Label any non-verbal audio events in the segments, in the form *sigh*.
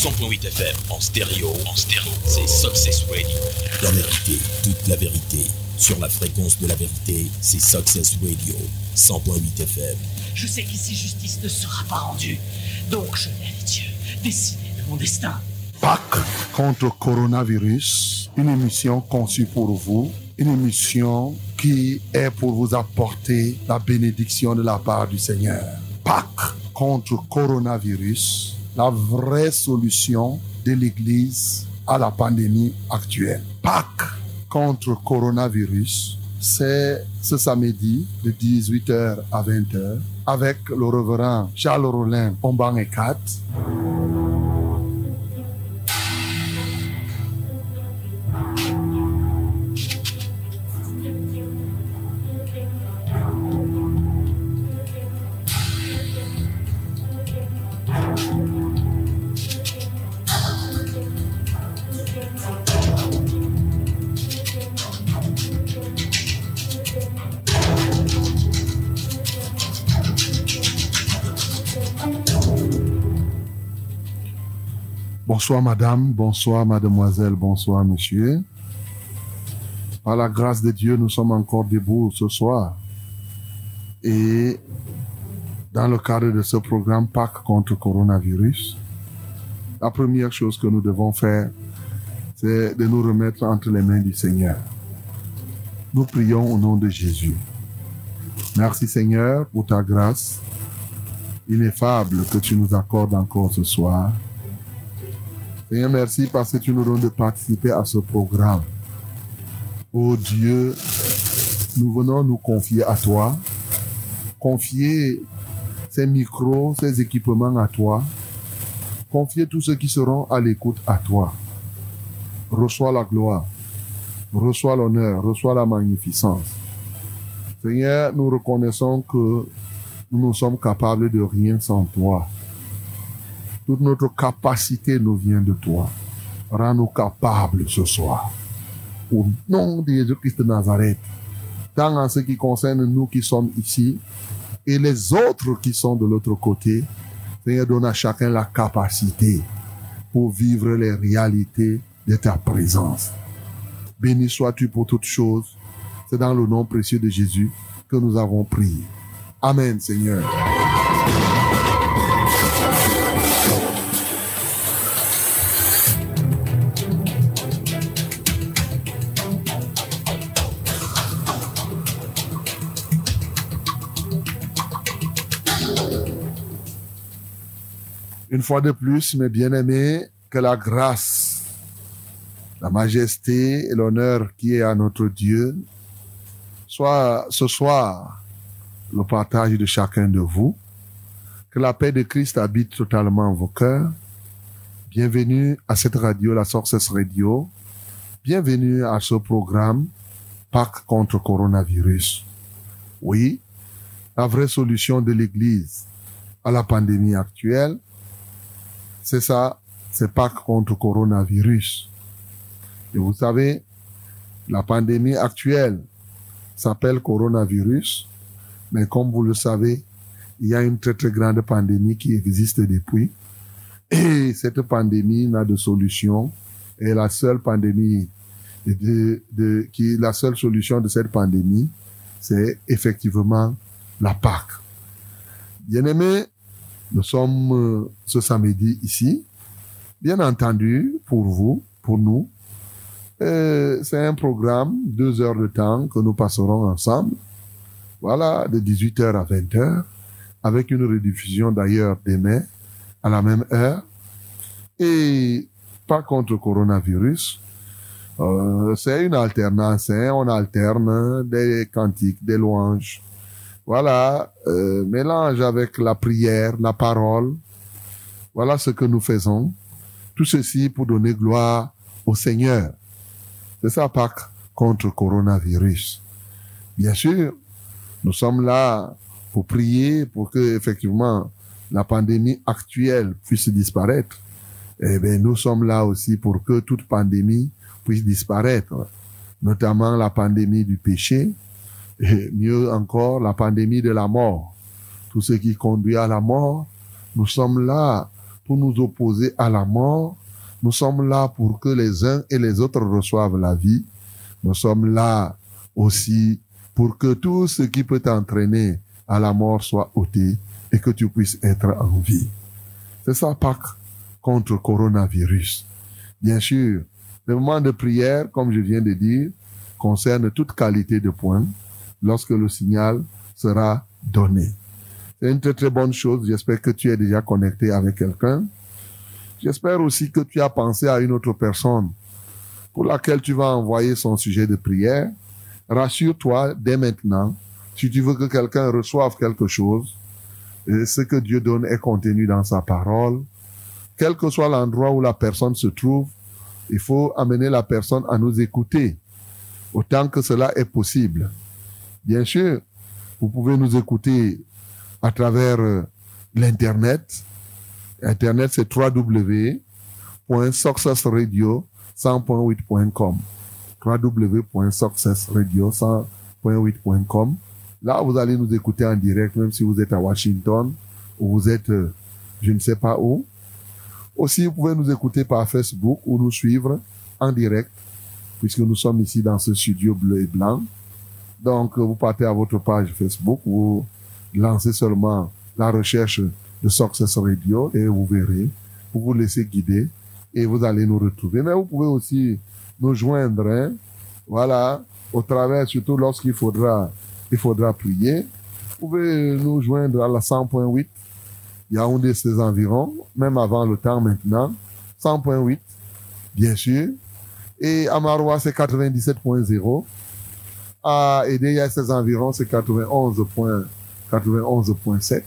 100.8 FM en stéréo, en stéréo, c'est Success Radio. La vérité, toute la vérité. Sur la fréquence de la vérité, c'est Success Radio. 100.8 FM. Je sais qu'ici justice ne sera pas rendue. Donc je laisse Dieu décider de mon destin. Pâques contre coronavirus, une émission conçue pour vous, une émission qui est pour vous apporter la bénédiction de la part du Seigneur. Pâques contre coronavirus, la vraie solution de l'Église à la pandémie actuelle. Pâques contre coronavirus, c'est ce samedi de 18h à 20h avec le reverend Charles Rollin Ombang et 4. Bonsoir madame, bonsoir mademoiselle, bonsoir monsieur. Par la grâce de Dieu, nous sommes encore debout ce soir. Et dans le cadre de ce programme Pâques contre coronavirus, la première chose que nous devons faire, c'est de nous remettre entre les mains du Seigneur. Nous prions au nom de Jésus. Merci Seigneur pour ta grâce ineffable que tu nous accordes encore ce soir. Seigneur, merci parce que tu nous donnes de participer à ce programme. Oh Dieu, nous venons nous confier à toi, confier ces micros, ces équipements à toi, confier tous ceux qui seront à l'écoute à toi. Reçois la gloire, reçois l'honneur, reçois la magnificence. Seigneur, nous reconnaissons que nous ne sommes capables de rien sans toi. Toute notre capacité nous vient de toi. Rends-nous capables ce soir. Au nom de Jésus-Christ de Nazareth, tant en ce qui concerne nous qui sommes ici et les autres qui sont de l'autre côté, Seigneur, donne à chacun la capacité pour vivre les réalités de ta présence. Béni sois-tu pour toutes choses. C'est dans le nom précieux de Jésus que nous avons prié. Amen, Seigneur. Une fois de plus, mes bien-aimés, que la grâce, la majesté et l'honneur qui est à notre Dieu soit ce soir le partage de chacun de vous. Que la paix de Christ habite totalement vos cœurs. Bienvenue à cette radio, la Sources Radio. Bienvenue à ce programme Pâques contre coronavirus. Oui, la vraie solution de l'Église à la pandémie actuelle, c'est ça, c'est Pâques contre coronavirus. Et vous savez, la pandémie actuelle s'appelle coronavirus, mais comme vous le savez, il y a une très très grande pandémie qui existe depuis. Et cette pandémie n'a de solution. Et la seule pandémie qui, la seule solution de cette pandémie, c'est effectivement la Pâque. Bien aimé, nous sommes euh, ce samedi ici. Bien entendu, pour vous, pour nous, euh, c'est un programme, deux heures de temps que nous passerons ensemble. Voilà, de 18h à 20h, avec une rediffusion d'ailleurs demain à la même heure. Et pas contre le coronavirus. Euh, c'est une alternance, hein. on alterne des cantiques, des louanges. Voilà, euh, mélange avec la prière, la parole. Voilà ce que nous faisons. Tout ceci pour donner gloire au Seigneur. C'est ça Pâques contre le coronavirus. Bien sûr, nous sommes là pour prier pour que effectivement la pandémie actuelle puisse disparaître. Eh bien, nous sommes là aussi pour que toute pandémie puisse disparaître, notamment la pandémie du péché, et mieux encore la pandémie de la mort. Tout ce qui conduit à la mort, nous sommes là pour nous opposer à la mort. Nous sommes là pour que les uns et les autres reçoivent la vie. Nous sommes là aussi pour que tout ce qui peut t'entraîner à la mort soit ôté et que tu puisses être en vie. C'est ça Pâques contre coronavirus. Bien sûr, le moment de prière, comme je viens de dire, concerne toute qualité de points lorsque le signal sera donné. C'est une très très bonne chose. J'espère que tu es déjà connecté avec quelqu'un. J'espère aussi que tu as pensé à une autre personne pour laquelle tu vas envoyer son sujet de prière. Rassure-toi dès maintenant, si tu veux que quelqu'un reçoive quelque chose, ce que Dieu donne est contenu dans sa parole. Quel que soit l'endroit où la personne se trouve, il faut amener la personne à nous écouter autant que cela est possible. Bien sûr, vous pouvez nous écouter à travers euh, l'Internet. Internet, c'est www.successradio100.8.com. www.successradio100.8.com. Là, vous allez nous écouter en direct, même si vous êtes à Washington ou vous êtes, euh, je ne sais pas où. Aussi, vous pouvez nous écouter par Facebook ou nous suivre en direct, puisque nous sommes ici dans ce studio bleu et blanc. Donc, vous partez à votre page Facebook, vous lancez seulement la recherche de Success Radio et vous verrez, vous vous laissez guider et vous allez nous retrouver. Mais vous pouvez aussi nous joindre, hein, voilà, au travers, surtout lorsqu'il faudra, il faudra prier. Vous pouvez nous joindre à la 100.8. Il y a un de ces environs, même avant le temps maintenant. 100.8, bien sûr. Et à Marois, c'est 97.0. À Edea, ses environs, c'est 91.7. 91.7.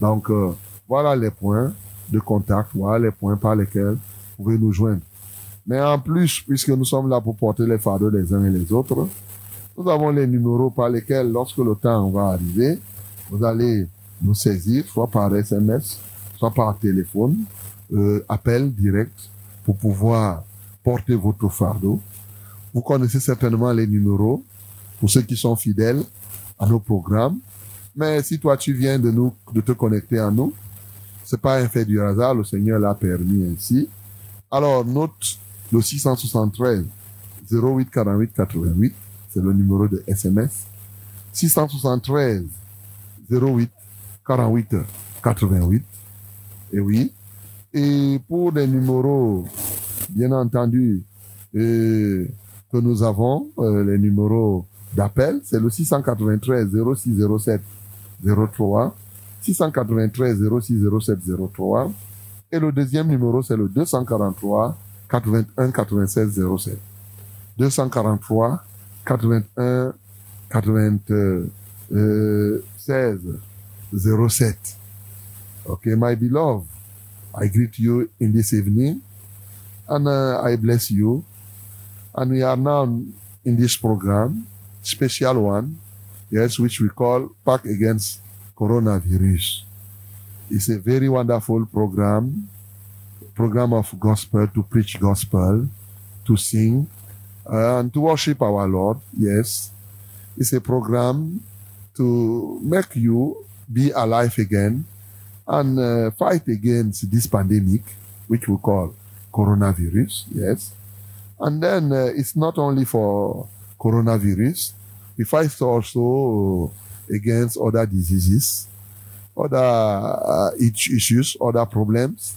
Donc, euh, voilà les points de contact, voilà les points par lesquels vous pouvez nous joindre. Mais en plus, puisque nous sommes là pour porter les fardeaux les uns et les autres, nous avons les numéros par lesquels, lorsque le temps va arriver, vous allez nous saisir, soit par SMS, soit par téléphone, euh, appel direct, pour pouvoir porter votre fardeau. Vous connaissez certainement les numéros pour ceux qui sont fidèles à nos programmes. Mais si toi tu viens de nous, de te connecter à nous, c'est pas un fait du hasard, le Seigneur l'a permis ainsi. Alors, note le 673 08 48 88, c'est le numéro de SMS. 673 08 48 88. Et oui. Et pour les numéros, bien entendu, euh, que nous avons, euh, les numéros d'appel, c'est le 693 0607 03, 693 0607 03. Et le deuxième numéro, c'est le 243 81 96 07. 243 81 96 07. Okay, my beloved, I greet you in this evening and uh, I bless you. And we are now in this program, special one, yes, which we call Pack Against Coronavirus. It's a very wonderful program, program of gospel, to preach gospel, to sing, uh, and to worship our Lord, yes. It's a program to make you be alive again and uh, fight against this pandemic, which we call coronavirus, yes. And then uh, it's not only for coronavirus, we fight also against other diseases, other uh, issues, other problems.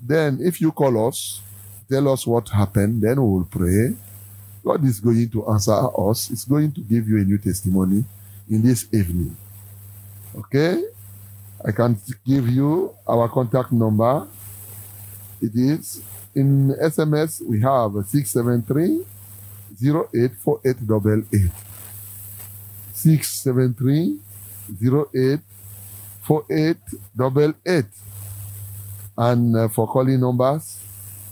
Then if you call us, tell us what happened, then we will pray. God is going to answer us. It's going to give you a new testimony in this evening. Okay? I can give you our contact number. It is in SMS, we have 673 084888. 673 084888. And uh, for calling numbers,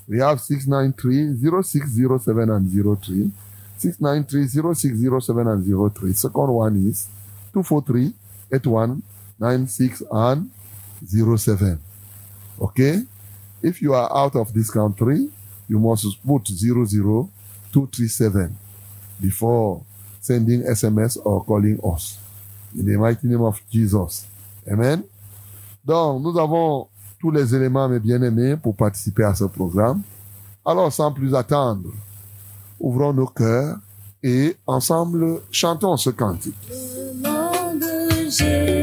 we have 693 0607 and 03. 693 0607 and 03. Second one is 243 81 96 and 07. Okay? If you are out of this country, you must put 00237 before sending SMS or calling us. In the mighty name of Jesus. Amen. Donc, nous avons tous les éléments, mes bien-aimés, pour participer à ce programme. Alors, sans plus attendre, ouvrons nos cœurs et ensemble chantons ce cantique. Le nom de Jésus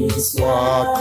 béni soit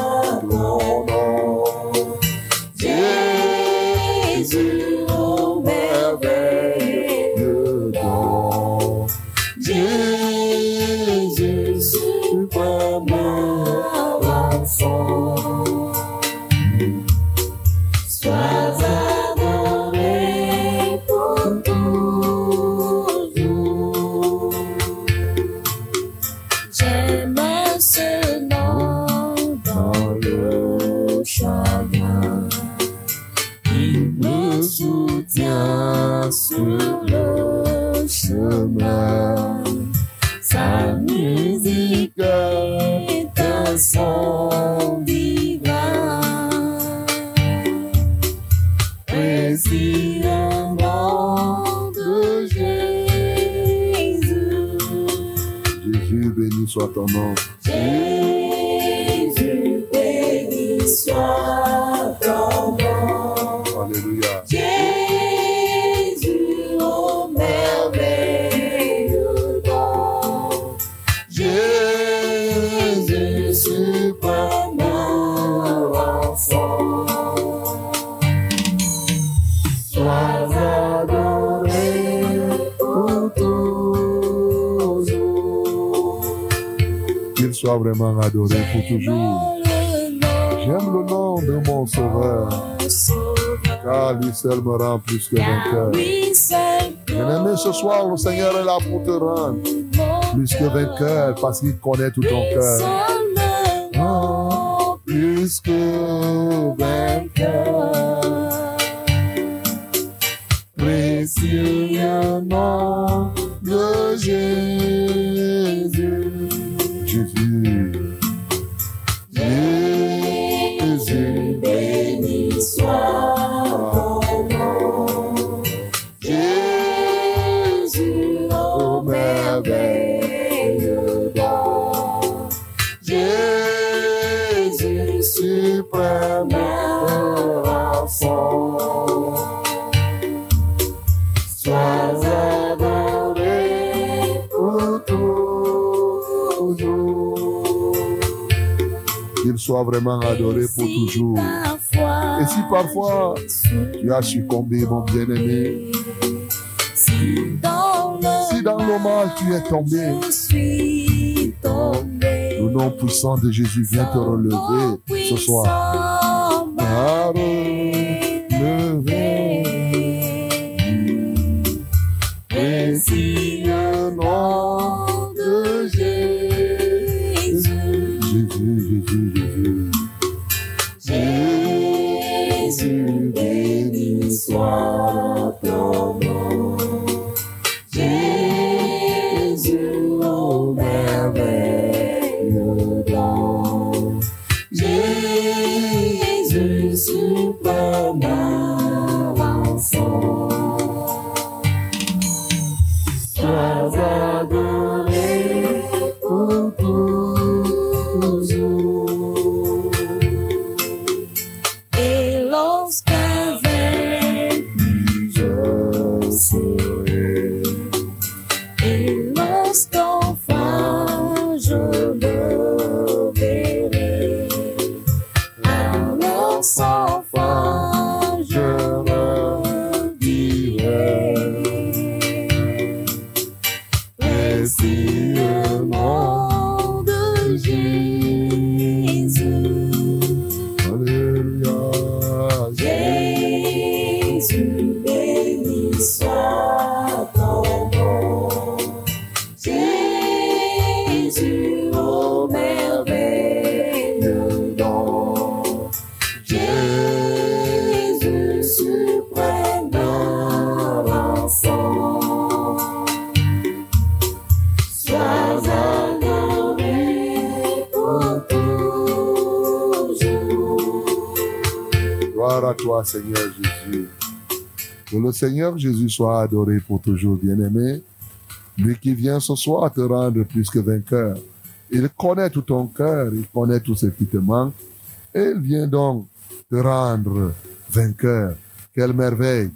plus que vainqueur. Bien-aimé, ce soir, le Seigneur est là pour te rendre plus que vainqueur, parce qu'il connaît tout ton cœur. Oh, Plus que adoré pour toujours. Et si parfois tu as succombé, mon bien-aimé, si dans le mal tu es tombé, le nom puissant de Jésus vient te relever ce soir. Et lorsqu'avec Seigneur Jésus soit adoré pour toujours, bien-aimé. Lui qui vient ce soir te rendre plus que vainqueur. Il connaît tout ton cœur, il connaît tout ce qui te manque. Et il vient donc te rendre vainqueur. Quelle merveille.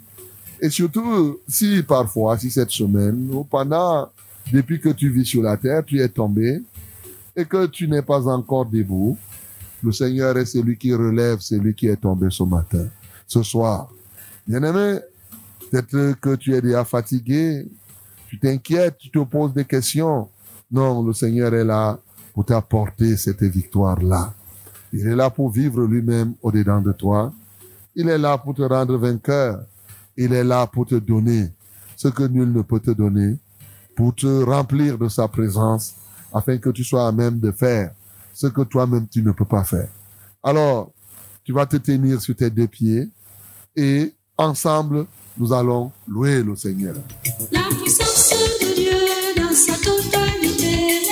Et surtout, si parfois, si cette semaine, ou pendant, depuis que tu vis sur la terre, tu es tombé et que tu n'es pas encore debout, le Seigneur est celui qui relève celui qui est tombé ce matin, ce soir. Bien-aimé, peut-être que tu es déjà fatigué, tu t'inquiètes, tu te poses des questions. Non, le Seigneur est là pour t'apporter cette victoire-là. Il est là pour vivre lui-même au-dedans de toi. Il est là pour te rendre vainqueur. Il est là pour te donner ce que nul ne peut te donner, pour te remplir de sa présence, afin que tu sois à même de faire ce que toi-même tu ne peux pas faire. Alors, tu vas te tenir sur tes deux pieds et ensemble, nous allons louer le Seigneur. La puissance de Dieu dans sa totalité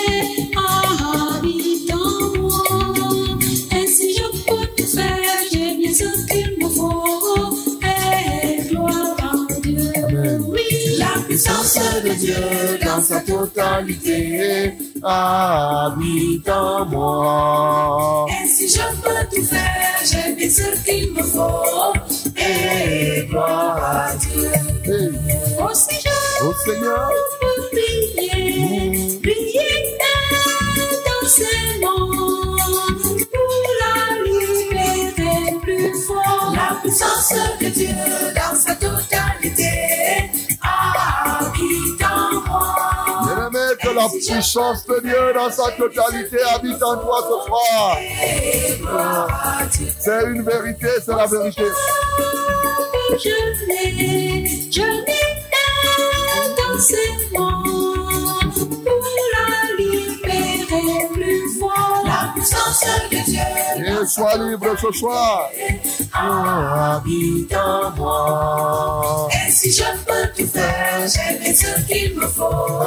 habite en moi. Et si je peux tout faire, j'ai bien ce qu'il me faut. Et gloire à Dieu. Amen. Oui, la puissance de Dieu dans sa totalité habite en moi. Et si je peux tout faire, j'ai bien ce qu'il me faut. Et gloire à Dieu. Oh, si je au Seigneur, peux prier, prier dans ses noms pour la libérer plus fort. La puissance de Dieu dans sa totalité la puissance de Dieu dans sa totalité habite en toi ce soir. C'est une vérité, c'est la vérité. Je l'ai, je l'ai dans ses mains Et sois libre ce soir. habite en moi. Et si je peux tout faire, j'ai ce qu'il me faut.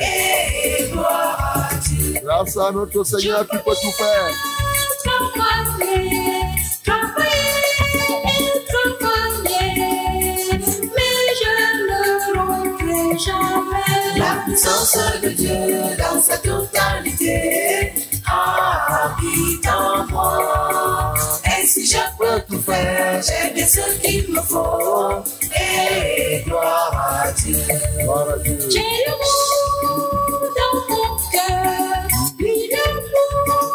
Et gloire à Dieu. Grâce à notre Seigneur, tu peux tout faire. Jamais. La puissance de Dieu dans sa totalité habite en moi. Et si je peux tout faire, j'ai bien ce qu'il me faut. Et gloire à Dieu. J'ai l'amour dans mon cœur, oui l'amour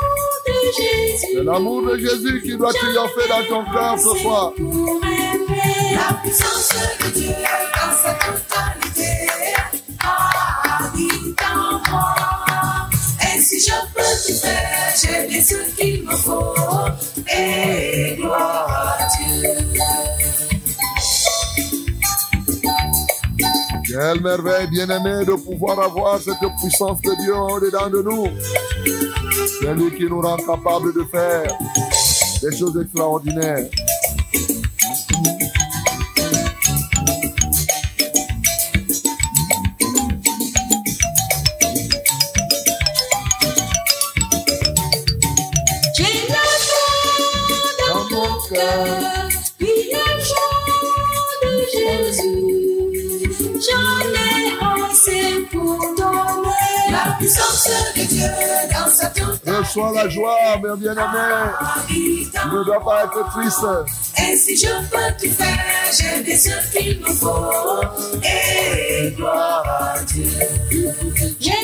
de Jésus. C'est l'amour de Jésus qui doit triompher dans ton cœur ce soir. La puissance de Dieu dans sa totalité bien ce qu'il me faut. Et gloire à Dieu. Quelle merveille, bien-aimé, de pouvoir avoir cette puissance de Dieu au-dedans de nous. C'est lui qui nous rend capables de faire des choses extraordinaires. Cœur, puis la joie de Jésus. J'en ai assez pour donner la puissance de Dieu dans sa totalité. Reçois la joie, mes bien-aimés. Tu ne dois pas être triste. Et si je peux tout faire, j'ai bien ce qu'il me faut. Et gloire à Dieu. J'ai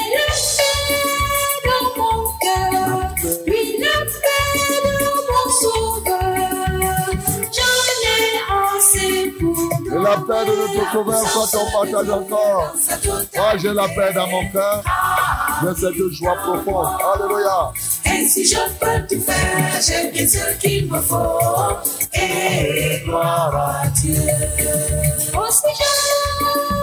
la paix de notre sauveur soit ton partage encore. Moi, j'ai la paix dans mon cœur. J'ai cette joie profonde. Alléluia. Et si je peux tout faire, j'ai bien ce qu'il me faut. Et gloire à Dieu. Oh, si je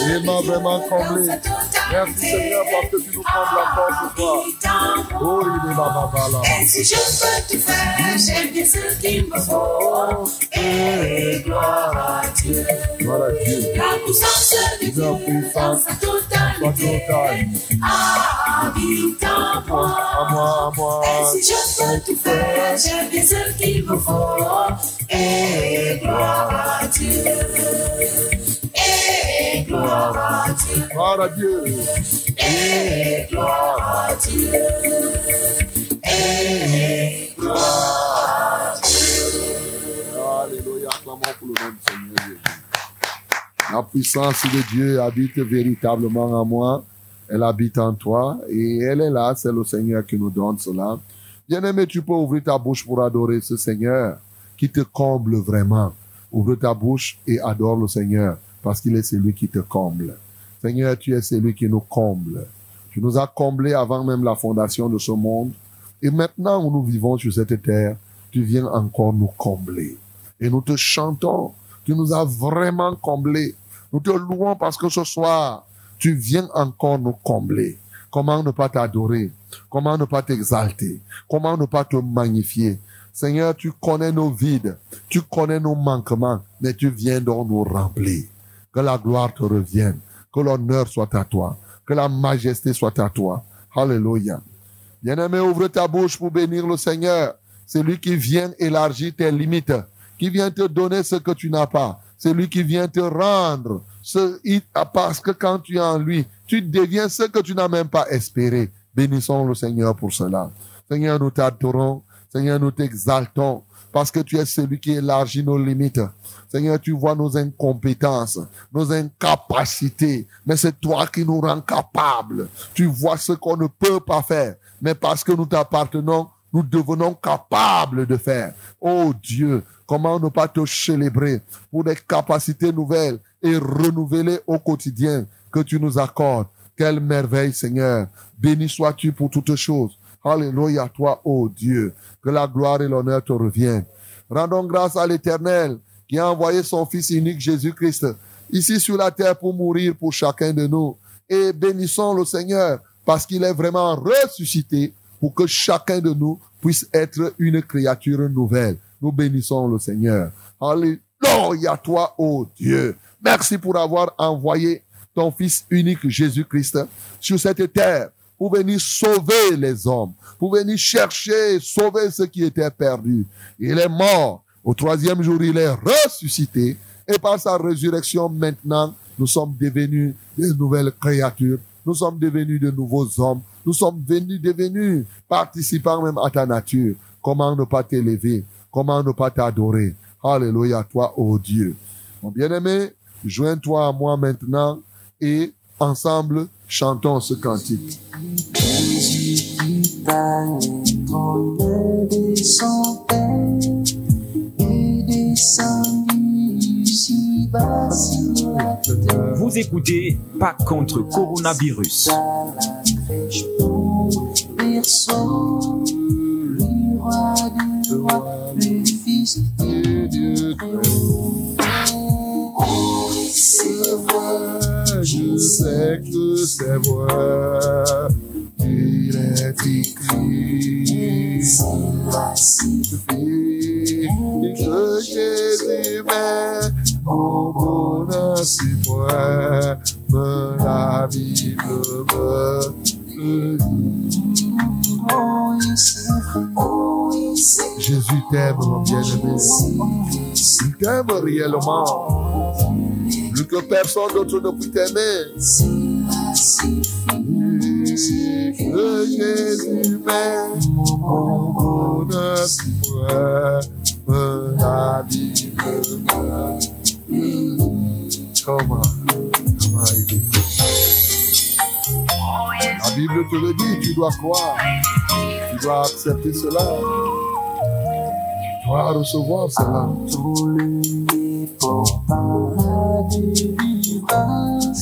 Il m'a vraiment comblé. Merci Seigneur parce que tu nous combles encore ce soir. Oh, il est là, là, là. Et si je peux tout faire, j'ai bien ce qu'il me faut. Et gloire à Dieu. Gloire à Dieu. La puissance de La Dieu dans puissance sa totalité total. habite en À moi. moi, à moi. Et si je peux tout faire, j'ai bien ce qu'il me faut. Et gloire à Dieu. Gloire à Dieu. Gloire à Dieu. Gloire à Dieu. Gloire à Dieu. Alléluia. Acclamons pour le nom du Seigneur Jésus. La puissance de Dieu habite véritablement en moi. Elle habite en toi et elle est là. C'est le Seigneur qui nous donne cela. Bien-aimé, tu peux ouvrir ta bouche pour adorer ce Seigneur qui te comble vraiment. Ouvre ta bouche et adore le Seigneur parce qu'il est celui qui te comble. Seigneur, tu es celui qui nous comble. Tu nous as comblés avant même la fondation de ce monde. Et maintenant où nous vivons sur cette terre, tu viens encore nous combler. Et nous te chantons. Tu nous as vraiment comblés. Nous te louons parce que ce soir, tu viens encore nous combler. Comment ne pas t'adorer? Comment ne pas t'exalter? Comment ne pas te magnifier? Seigneur, tu connais nos vides, tu connais nos manquements, mais tu viens donc nous remplir. Que la gloire te revienne, que l'honneur soit à toi, que la majesté soit à toi. Alléluia. Bien-aimé, ouvre ta bouche pour bénir le Seigneur. C'est lui qui vient élargir tes limites, qui vient te donner ce que tu n'as pas. C'est lui qui vient te rendre ce, il- parce que quand tu es en lui, tu deviens ce que tu n'as même pas espéré. Bénissons le Seigneur pour cela. Seigneur, nous t'adorons. Seigneur, nous t'exaltons parce que tu es celui qui élargit nos limites. Seigneur, tu vois nos incompétences, nos incapacités, mais c'est toi qui nous rends capables. Tu vois ce qu'on ne peut pas faire, mais parce que nous t'appartenons, nous devenons capables de faire. Oh Dieu, comment ne pas te célébrer pour des capacités nouvelles et renouvelées au quotidien que tu nous accordes. Quelle merveille, Seigneur. Béni sois-tu pour toutes choses. Alléluia à toi, oh Dieu. Que la gloire et l'honneur te reviennent. Rendons grâce à l'Éternel qui a envoyé son Fils unique Jésus-Christ ici sur la terre pour mourir pour chacun de nous. Et bénissons le Seigneur parce qu'il est vraiment ressuscité pour que chacun de nous puisse être une créature nouvelle. Nous bénissons le Seigneur. Alléluia à toi, oh Dieu. Merci pour avoir envoyé ton Fils unique Jésus-Christ sur cette terre pour venir sauver les hommes, pour venir chercher, sauver ceux qui étaient perdus. Il est mort. Au troisième jour, il est ressuscité. Et par sa résurrection, maintenant, nous sommes devenus des nouvelles créatures. Nous sommes devenus de nouveaux hommes. Nous sommes venus, devenus participants même à ta nature. Comment ne pas t'élever? Comment ne pas t'adorer? Alléluia toi, ô Dieu. Mon bien-aimé, joins-toi à moi maintenant et ensemble, chantons ce cantique. Jésus Vous écoutez Pas contre coronavirus. Je sais que c'est. Jésus t'aime, mon bien-aimé. Il t'aime réellement. Plus que personne d'autre ne peut t'aimer. Jésus. Comment? La Bible te le dit, tu dois croire. Tu dois accepter cela. Tu dois recevoir cela.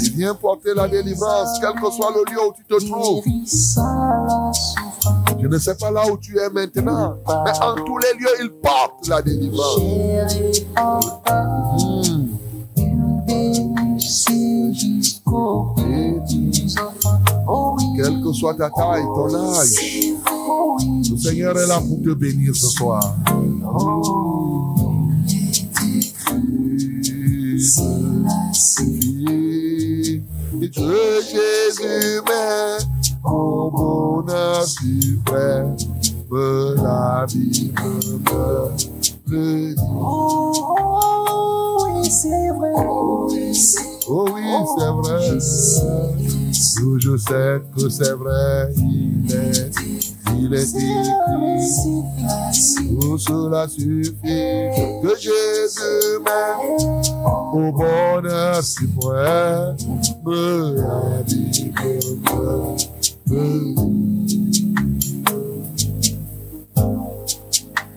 Il vient porter la délivrance, quel que soit le lieu où tu te trouves. Je ne sais pas là où tu es maintenant, mais en tous les lieux, il porte la délivrance. Hmm. Quelle que soit ta taille, ton âge, le Seigneur est là pour te bénir ce soir. Dit. oh, oui, c'est vrai. Oh oui, c'est Oh vrai. Nous, je que c'est vrai. Il est, il est écrit. Tout cela suffit. Que Jésus m'aime au bonheur suprême. Me.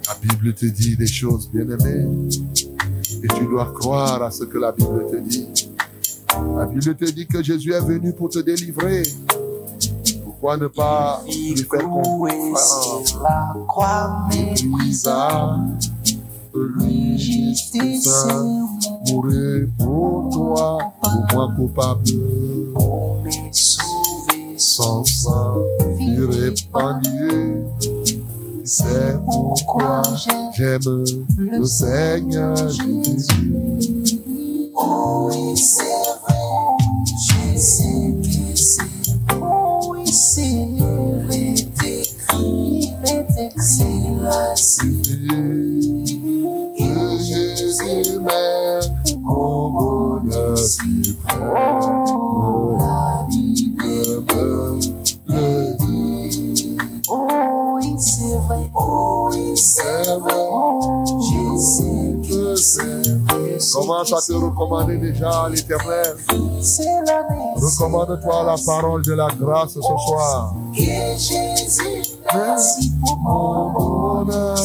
La Bible te dit des choses bien aimées. Et tu dois croire à ce que la Bible te dit. La Bible te dit que Jésus est venu pour te délivrer. Pourquoi ne pas lui faire confiance. Lui, mourir pour toi, pour moi coupable. Sans sans sang, tu répandu. C'est pourquoi j'aime le Seigneur Jésus. Oh oui, c'est vrai. Je Oh oui, c'est vrai. Oh oui, c'est vrai. Commence à te recommander déjà à l'éternel. Recommande-toi la parole de la grâce ce soir. Merci pour mon bonheur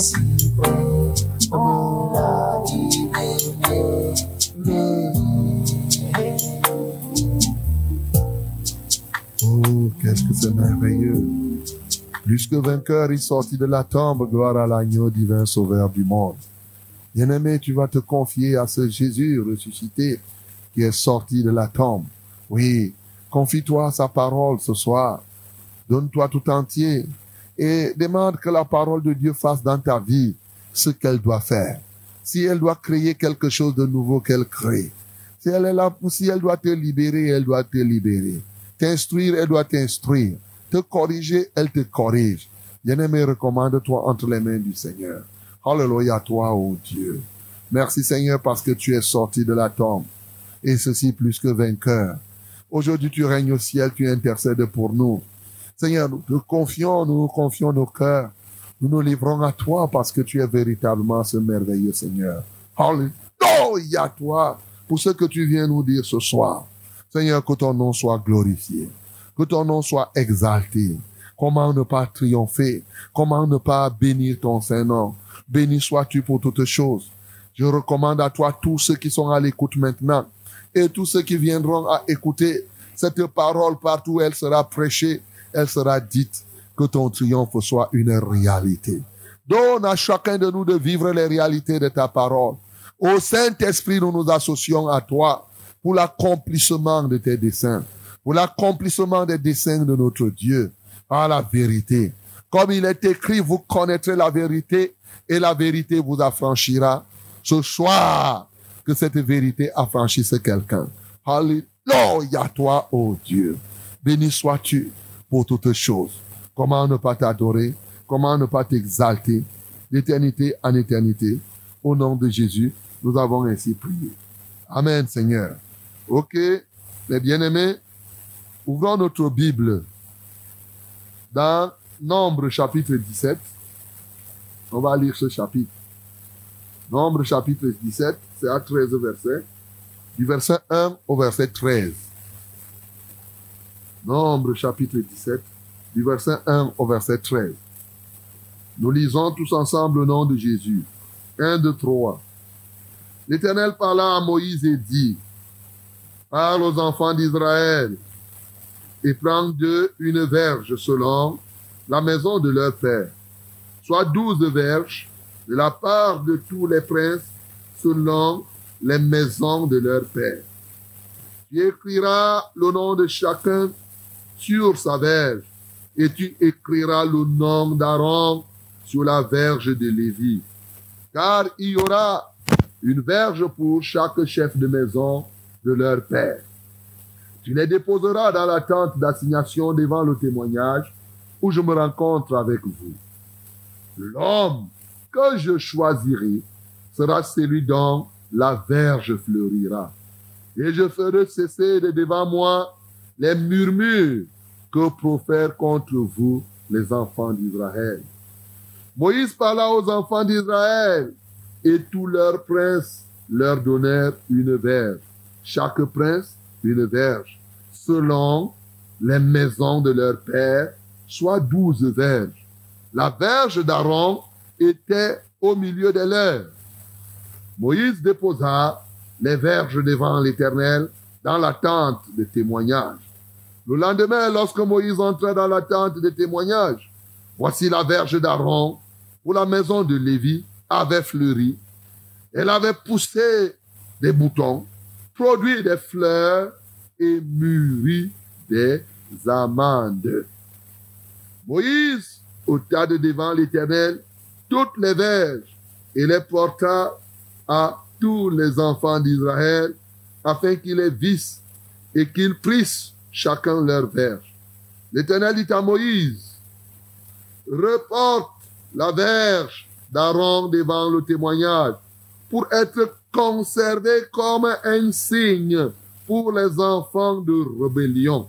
Oh, qu'est-ce que c'est merveilleux. Plus que vainqueur, il sortit de la tombe, gloire à l'agneau divin sauveur du monde. Bien-aimé, tu vas te confier à ce Jésus ressuscité qui est sorti de la tombe. Oui, confie-toi à sa parole ce soir. Donne-toi tout entier et demande que la parole de Dieu fasse dans ta vie ce qu'elle doit faire. Si elle doit créer quelque chose de nouveau, qu'elle crée. Si elle est là si elle doit te libérer, elle doit te libérer. T'instruire, elle doit t'instruire. Te corriger, elle te corrige. Bien-aimé, recommande-toi entre les mains du Seigneur. Alléluia à toi, ô Dieu. Merci Seigneur parce que tu es sorti de la tombe. Et ceci plus que vainqueur. Aujourd'hui, tu règnes au ciel, tu intercèdes pour nous. Seigneur, nous te confions, nous nous confions nos cœurs. Nous nous livrons à toi parce que tu es véritablement ce merveilleux Seigneur. Alléluia à toi pour ce que tu viens nous dire ce soir. Seigneur, que ton nom soit glorifié, que ton nom soit exalté. Comment ne pas triompher? Comment ne pas bénir ton Saint-Nom? Béni sois-tu pour toutes choses. Je recommande à toi tous ceux qui sont à l'écoute maintenant et tous ceux qui viendront à écouter cette parole partout où elle sera prêchée, elle sera dite, que ton triomphe soit une réalité. Donne à chacun de nous de vivre les réalités de ta parole. Au Saint-Esprit, nous nous associons à toi pour l'accomplissement de tes desseins, pour l'accomplissement des desseins de notre Dieu, la vérité. Comme il est écrit, vous connaîtrez la vérité et la vérité vous affranchira. Ce soir, que cette vérité affranchisse quelqu'un. Alléluia toi, ô Dieu. Béni sois-tu pour toutes choses. Comment ne pas t'adorer? Comment ne pas t'exalter? D'éternité en éternité. Au nom de Jésus, nous avons ainsi prié. Amen, Seigneur. Ok, mes bien-aimés, ouvrons notre Bible dans Nombre chapitre 17. On va lire ce chapitre. Nombre chapitre 17, c'est à 13 versets. Du verset 1 au verset 13. Nombre chapitre 17, du verset 1 au verset 13. Nous lisons tous ensemble le nom de Jésus. 1, 2, 3. L'Éternel parla à Moïse et dit, Parle aux enfants d'Israël et prends d'eux une verge selon la maison de leur père, soit douze verges de la part de tous les princes selon les maisons de leur père. Tu écriras le nom de chacun sur sa verge et tu écriras le nom d'Aaron sur la verge de Lévi. Car il y aura une verge pour chaque chef de maison de leur père. Tu les déposeras dans la tente d'assignation devant le témoignage où je me rencontre avec vous. L'homme que je choisirai sera celui dont la verge fleurira. Et je ferai cesser de devant moi les murmures que profèrent contre vous les enfants d'Israël. Moïse parla aux enfants d'Israël et tous leurs princes leur donnèrent une verge. Chaque prince une verge, selon les maisons de leur père, soit douze verges. La verge d'Aaron était au milieu des leurs. Moïse déposa les verges devant l'Éternel dans la tente de témoignage. Le lendemain, lorsque Moïse entrait dans la tente de témoignage, voici la verge d'Aaron où la maison de Lévi avait fleuri. Elle avait poussé des boutons, produit des fleurs et mûri des amandes. Moïse ôta de devant l'Éternel toutes les verges et les porta à tous les enfants d'Israël afin qu'ils les vissent et qu'ils prissent chacun leur verge. L'Éternel dit à Moïse, reporte la verge d'Aaron devant le témoignage pour être conservé comme un signe pour les enfants de rébellion,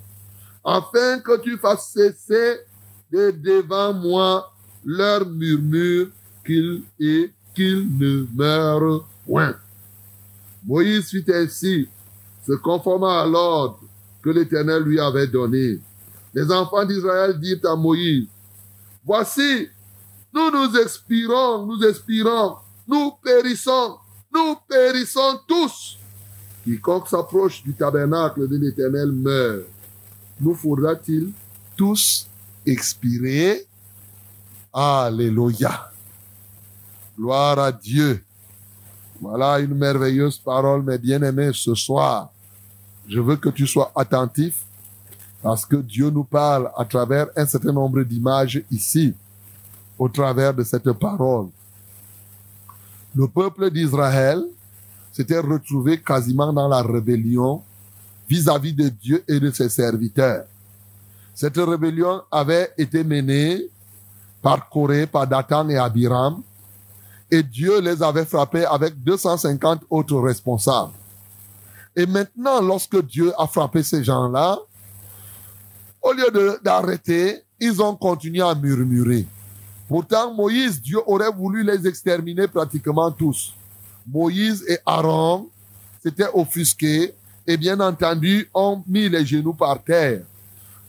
afin que tu fasses cesser de devant moi leur murmure qu'ils et qu'ils ne meurent point. Moïse fit ainsi, se conformant à l'ordre que l'Éternel lui avait donné. Les enfants d'Israël dirent à Moïse, Voici, nous nous expirons, nous expirons, nous périssons, nous périssons tous. Quiconque s'approche du tabernacle de l'Éternel meurt. Nous faudra-t-il tous expirer? Alléluia. Gloire à Dieu. Voilà une merveilleuse parole, mes bien-aimés, ce soir. Je veux que tu sois attentif parce que Dieu nous parle à travers un certain nombre d'images ici, au travers de cette parole. Le peuple d'Israël s'était retrouvé quasiment dans la rébellion vis-à-vis de Dieu et de ses serviteurs. Cette rébellion avait été menée par Corée, par Dathan et Abiram, et Dieu les avait frappés avec 250 autres responsables. Et maintenant, lorsque Dieu a frappé ces gens-là, au lieu d'arrêter, ils ont continué à murmurer. Pourtant, Moïse, Dieu aurait voulu les exterminer pratiquement tous. Moïse et Aaron s'étaient offusqués et bien entendu ont mis les genoux par terre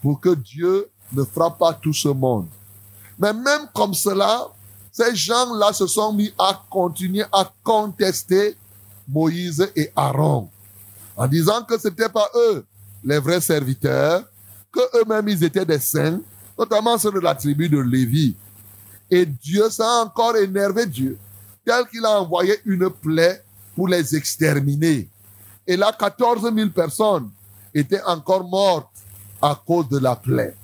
pour que Dieu ne frappe pas tout ce monde. Mais même comme cela, ces gens-là se sont mis à continuer à contester Moïse et Aaron en disant que ce n'étaient pas eux les vrais serviteurs, que eux-mêmes ils étaient des saints, notamment ceux de la tribu de Lévi. Et Dieu, ça a encore énervé Dieu, tel qu'il a envoyé une plaie pour les exterminer. Et là, 14 000 personnes étaient encore mortes à cause de la plaie,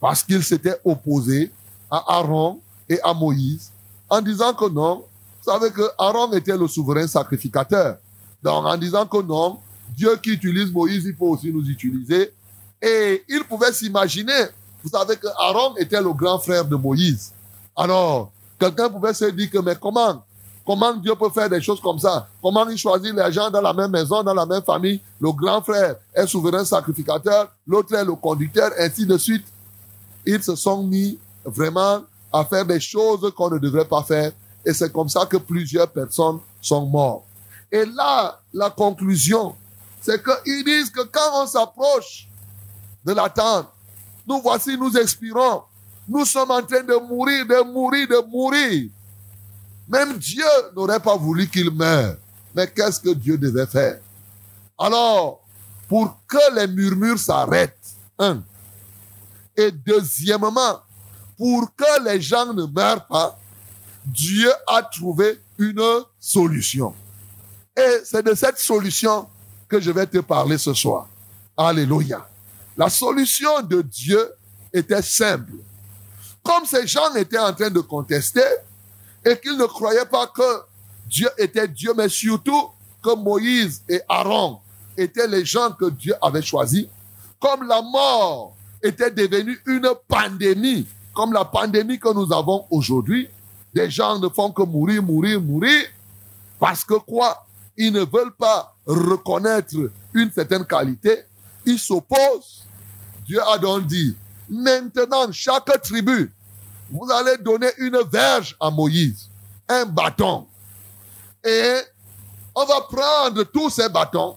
parce qu'ils s'étaient opposés à Aaron et à Moïse, en disant que non, vous savez que Aaron était le souverain sacrificateur. Donc, en disant que non, Dieu qui utilise Moïse, il faut aussi nous utiliser. Et il pouvait s'imaginer, vous savez que Aaron était le grand frère de Moïse. Alors, quelqu'un pouvait se dire que, mais comment Comment Dieu peut faire des choses comme ça? Comment il choisit les gens dans la même maison, dans la même famille? Le grand frère est souverain sacrificateur, l'autre est le conducteur, ainsi de suite. Ils se sont mis vraiment à faire des choses qu'on ne devrait pas faire. Et c'est comme ça que plusieurs personnes sont mortes. Et là, la conclusion, c'est qu'ils disent que quand on s'approche de la tente, nous voici, nous expirons. Nous sommes en train de mourir, de mourir, de mourir. Même Dieu n'aurait pas voulu qu'il meure. Mais qu'est-ce que Dieu devait faire? Alors, pour que les murmures s'arrêtent, un. Et deuxièmement, pour que les gens ne meurent pas, Dieu a trouvé une solution. Et c'est de cette solution que je vais te parler ce soir. Alléluia. La solution de Dieu était simple. Comme ces gens étaient en train de contester et qu'ils ne croyaient pas que Dieu était Dieu, mais surtout que Moïse et Aaron étaient les gens que Dieu avait choisis, comme la mort était devenue une pandémie, comme la pandémie que nous avons aujourd'hui, des gens ne font que mourir, mourir, mourir, parce que quoi? Ils ne veulent pas reconnaître une certaine qualité, ils s'opposent. Dieu a donc dit, maintenant, chaque tribu, vous allez donner une verge à Moïse, un bâton. Et on va prendre tous ces bâtons,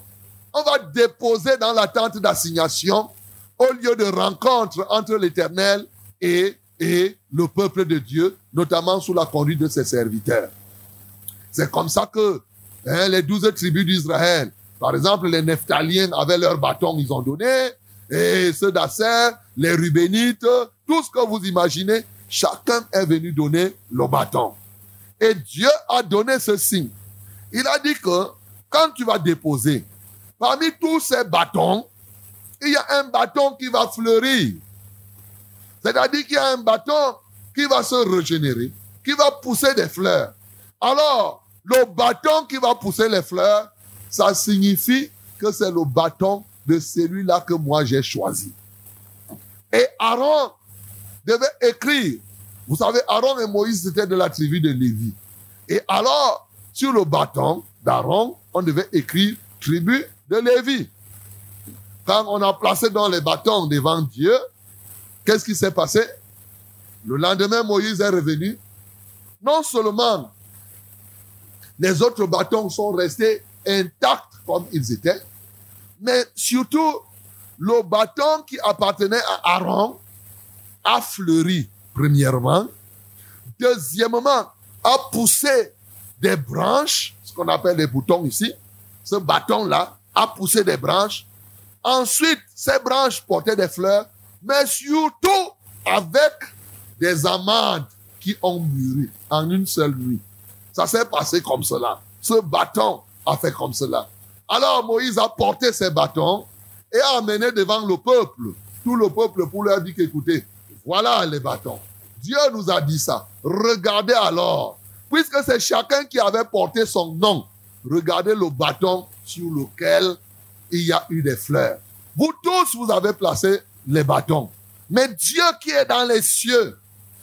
on va déposer dans la tente d'assignation au lieu de rencontre entre l'Éternel et, et le peuple de Dieu, notamment sous la conduite de ses serviteurs. C'est comme ça que hein, les douze tribus d'Israël, par exemple, les Nephtaliens avaient leurs bâtons, ils ont donné, et ceux d'Asser, les Rubénites, tout ce que vous imaginez, chacun est venu donner le bâton. Et Dieu a donné ce signe. Il a dit que quand tu vas déposer, parmi tous ces bâtons, il y a un bâton qui va fleurir. C'est-à-dire qu'il y a un bâton qui va se régénérer, qui va pousser des fleurs. Alors, le bâton qui va pousser les fleurs, ça signifie que c'est le bâton de celui-là que moi j'ai choisi. Et Aaron devait écrire. Vous savez, Aaron et Moïse étaient de la tribu de Lévi. Et alors, sur le bâton d'Aaron, on devait écrire tribu de Lévi. Quand on a placé dans les bâtons devant Dieu, qu'est-ce qui s'est passé? Le lendemain, Moïse est revenu. Non seulement les autres bâtons sont restés intacts comme ils étaient, mais surtout, le bâton qui appartenait à Aaron a fleuri, premièrement. Deuxièmement, a poussé des branches, ce qu'on appelle des boutons ici. Ce bâton-là a poussé des branches. Ensuite, ces branches portaient des fleurs, mais surtout avec des amandes qui ont mûri en une seule nuit. Ça s'est passé comme cela. Ce bâton a fait comme cela. Alors Moïse a porté ses bâtons et a amené devant le peuple, tout le peuple pour leur dire qu'écoutez, voilà les bâtons. Dieu nous a dit ça. Regardez alors, puisque c'est chacun qui avait porté son nom, regardez le bâton sur lequel il y a eu des fleurs. Vous tous, vous avez placé les bâtons. Mais Dieu qui est dans les cieux,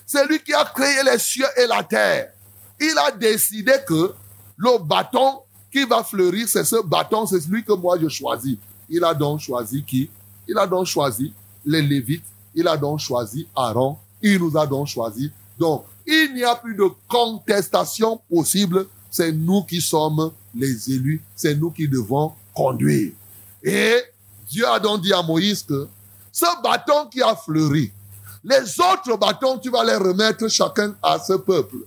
c'est lui qui a créé les cieux et la terre. Il a décidé que le bâton qui va fleurir, c'est ce bâton, c'est celui que moi je choisis. Il a donc choisi qui? Il a donc choisi les Lévites, il a donc choisi Aaron, il nous a donc choisi. Donc, il n'y a plus de contestation possible, c'est nous qui sommes les élus, c'est nous qui devons conduire. Et Dieu a donc dit à Moïse que ce bâton qui a fleuri, les autres bâtons, tu vas les remettre chacun à ce peuple.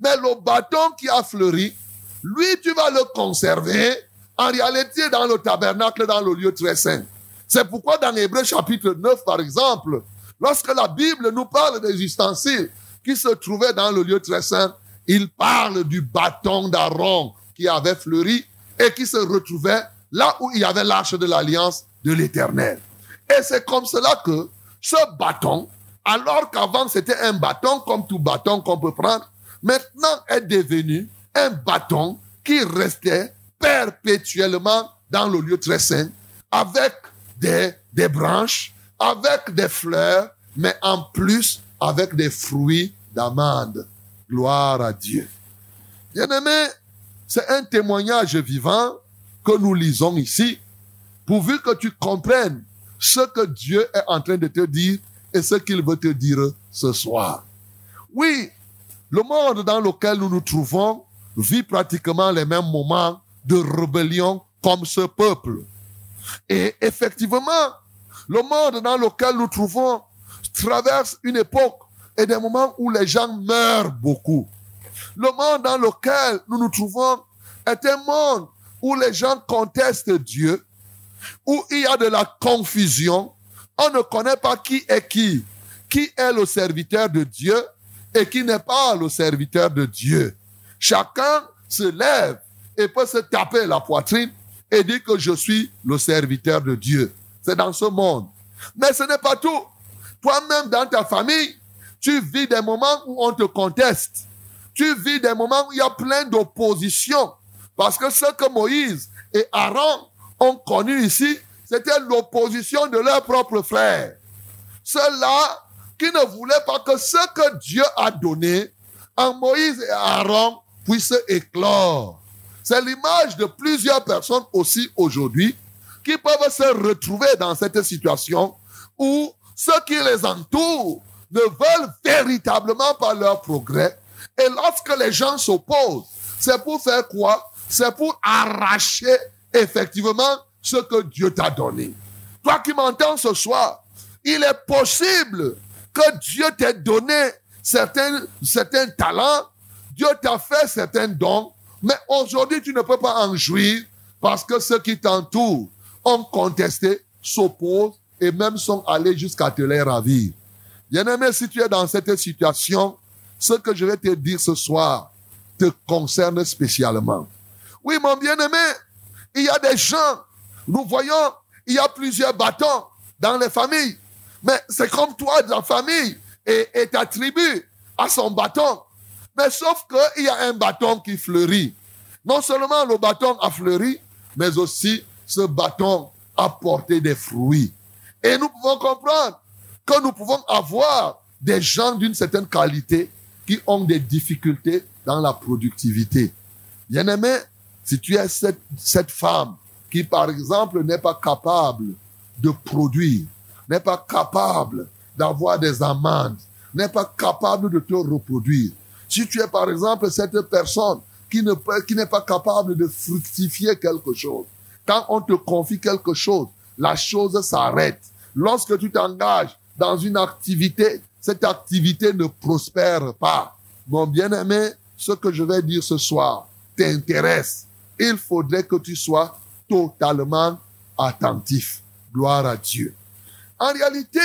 Mais le bâton qui a fleuri, lui, tu vas le conserver en réalité dans le tabernacle, dans le lieu très saint. C'est pourquoi dans Hébreu chapitre 9, par exemple, lorsque la Bible nous parle des ustensiles qui se trouvaient dans le lieu très saint, il parle du bâton d'Aaron qui avait fleuri et qui se retrouvait là où il y avait l'arche de l'alliance de l'éternel. Et c'est comme cela que ce bâton, alors qu'avant c'était un bâton comme tout bâton qu'on peut prendre, maintenant est devenu un bâton qui restait perpétuellement dans le lieu très saint, avec des, des branches, avec des fleurs, mais en plus avec des fruits d'amande. Gloire à Dieu. Bien-aimé, c'est un témoignage vivant que nous lisons ici, pourvu que tu comprennes ce que Dieu est en train de te dire et ce qu'il veut te dire ce soir. Oui, le monde dans lequel nous nous trouvons vit pratiquement les mêmes moments de rébellion comme ce peuple. Et effectivement, le monde dans lequel nous trouvons traverse une époque et des moments où les gens meurent beaucoup. Le monde dans lequel nous nous trouvons est un monde où les gens contestent Dieu, où il y a de la confusion, on ne connaît pas qui est qui, qui est le serviteur de Dieu et qui n'est pas le serviteur de Dieu. Chacun se lève et peut se taper la poitrine et dire que je suis le serviteur de Dieu. C'est dans ce monde. Mais ce n'est pas tout. Toi-même, dans ta famille, tu vis des moments où on te conteste. Tu vis des moments où il y a plein d'opposition. Parce que ce que Moïse et Aaron ont connu ici, c'était l'opposition de leurs propres frères. Ceux-là qui ne voulaient pas que ce que Dieu a donné en Moïse et Aaron puisse éclore. C'est l'image de plusieurs personnes aussi aujourd'hui qui peuvent se retrouver dans cette situation où ceux qui les entourent ne veulent véritablement pas leur progrès. Et lorsque les gens s'opposent, c'est pour faire quoi? C'est pour arracher effectivement ce que Dieu t'a donné. Toi qui m'entends ce soir, il est possible que Dieu t'ait donné certains, certains talents, Dieu t'a fait certains dons, mais aujourd'hui tu ne peux pas en jouir parce que ceux qui t'entourent ont contesté, s'opposent et même sont allés jusqu'à te les ravir. Bien-aimé, si tu es dans cette situation, ce que je vais te dire ce soir te concerne spécialement. Oui, mon bien-aimé, il y a des gens, nous voyons, il y a plusieurs bâtons dans les familles. Mais c'est comme toi, la famille, et, et ta tribu a son bâton. Mais sauf qu'il y a un bâton qui fleurit. Non seulement le bâton a fleuri, mais aussi ce bâton a porté des fruits. Et nous pouvons comprendre que nous pouvons avoir des gens d'une certaine qualité qui ont des difficultés dans la productivité. Bien aimé, si tu es cette, cette femme qui, par exemple, n'est pas capable de produire, n'est pas capable d'avoir des amendes, n'est pas capable de te reproduire. Si tu es par exemple cette personne qui ne peut, qui n'est pas capable de fructifier quelque chose, quand on te confie quelque chose, la chose s'arrête. Lorsque tu t'engages dans une activité, cette activité ne prospère pas. Mon bien-aimé, ce que je vais dire ce soir t'intéresse. Il faudrait que tu sois totalement attentif. Gloire à Dieu. En réalité,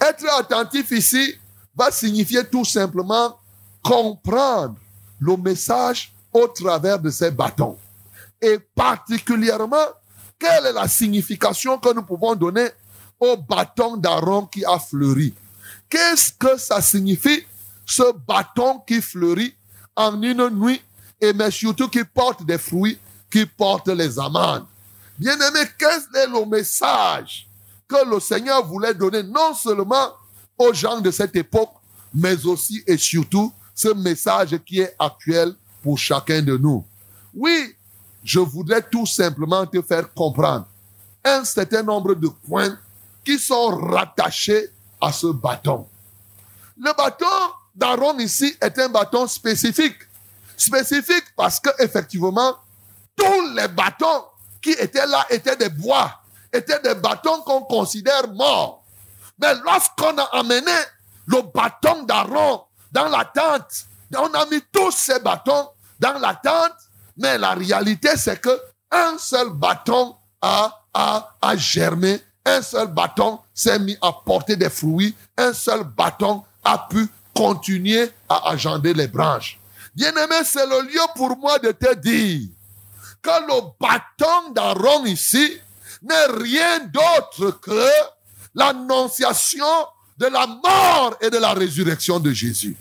être attentif ici va signifier tout simplement comprendre le message au travers de ces bâtons. Et particulièrement, quelle est la signification que nous pouvons donner au bâton d'Aaron qui a fleuri? Qu'est-ce que ça signifie, ce bâton qui fleurit en une nuit et mais surtout qui porte des fruits, qui porte les amandes? Bien-aimé, quel est le message que le Seigneur voulait donner non seulement aux gens de cette époque, mais aussi et surtout ce message qui est actuel pour chacun de nous? Oui, je voudrais tout simplement te faire comprendre un certain nombre de points qui sont rattachés à ce bâton. Le bâton d'Aaron ici est un bâton spécifique. Spécifique parce que effectivement, tous les bâtons qui étaient là étaient des bois étaient des bâtons qu'on considère morts. Mais lorsqu'on a amené le bâton d'Aaron dans la tente, on a mis tous ces bâtons dans la tente, mais la réalité c'est que un seul bâton a, a, a germé, un seul bâton s'est mis à porter des fruits, un seul bâton a pu continuer à agender les branches. Bien-aimé, c'est le lieu pour moi de te dire que le bâton d'Aaron ici n'est rien d'autre que l'annonciation de la mort et de la résurrection de Jésus.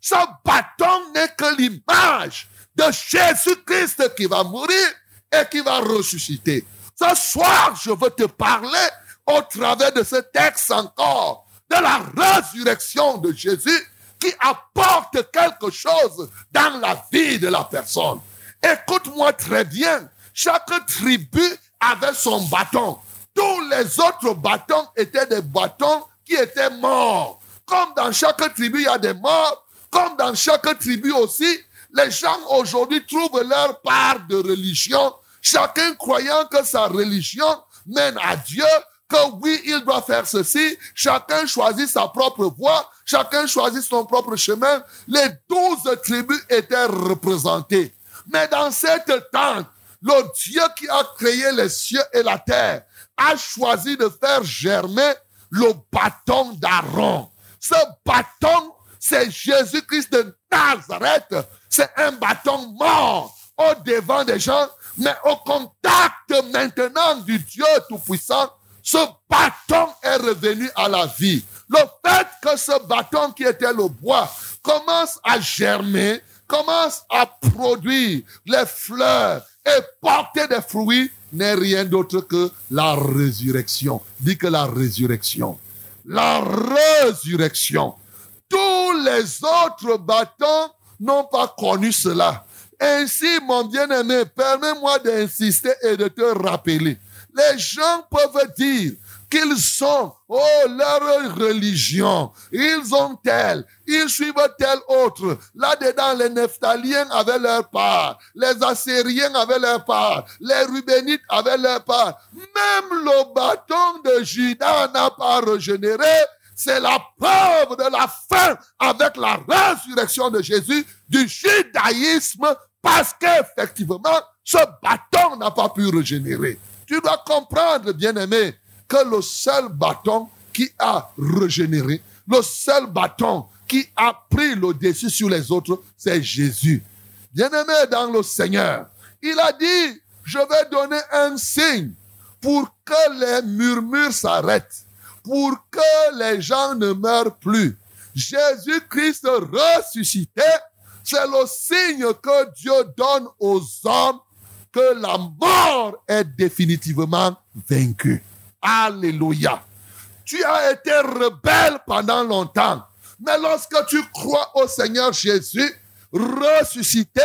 Ce bâton n'est que l'image de Jésus-Christ qui va mourir et qui va ressusciter. Ce soir, je veux te parler au travers de ce texte encore de la résurrection de Jésus qui apporte quelque chose dans la vie de la personne. Écoute-moi très bien. Chaque tribu avait son bâton. Tous les autres bâtons étaient des bâtons qui étaient morts. Comme dans chaque tribu, il y a des morts. Comme dans chaque tribu aussi, les gens aujourd'hui trouvent leur part de religion. Chacun croyant que sa religion mène à Dieu, que oui, il doit faire ceci. Chacun choisit sa propre voie. Chacun choisit son propre chemin. Les douze tribus étaient représentées. Mais dans cette tente, le Dieu qui a créé les cieux et la terre a choisi de faire germer le bâton d'Aaron. Ce bâton, c'est Jésus-Christ de Nazareth. C'est un bâton mort au devant des gens, mais au contact maintenant du Dieu Tout-Puissant, ce bâton est revenu à la vie. Le fait que ce bâton qui était le bois commence à germer, commence à produire les fleurs et porter des fruits n'est rien d'autre que la résurrection. Dis que la résurrection. La résurrection. Tous les autres bâtons n'ont pas connu cela. Ainsi, mon bien-aimé, permets-moi d'insister et de te rappeler. Les gens peuvent dire qu'ils sont, oh, leur religion, ils ont tel, ils suivent tel autre. Là-dedans, les Nephtaliens avaient leur part, les Assyriens avaient leur part, les Rubénites avaient leur part. Même le bâton de Judas n'a pas régénéré. C'est la preuve de la fin avec la résurrection de Jésus du judaïsme parce qu'effectivement, ce bâton n'a pas pu régénérer. Tu dois comprendre, bien-aimé, que le seul bâton qui a régénéré, le seul bâton qui a pris le dessus sur les autres, c'est Jésus. Bien-aimé dans le Seigneur, il a dit, je vais donner un signe pour que les murmures s'arrêtent, pour que les gens ne meurent plus. Jésus-Christ ressuscité, c'est le signe que Dieu donne aux hommes que la mort est définitivement vaincue. Alléluia. Tu as été rebelle pendant longtemps. Mais lorsque tu crois au Seigneur Jésus, ressuscité,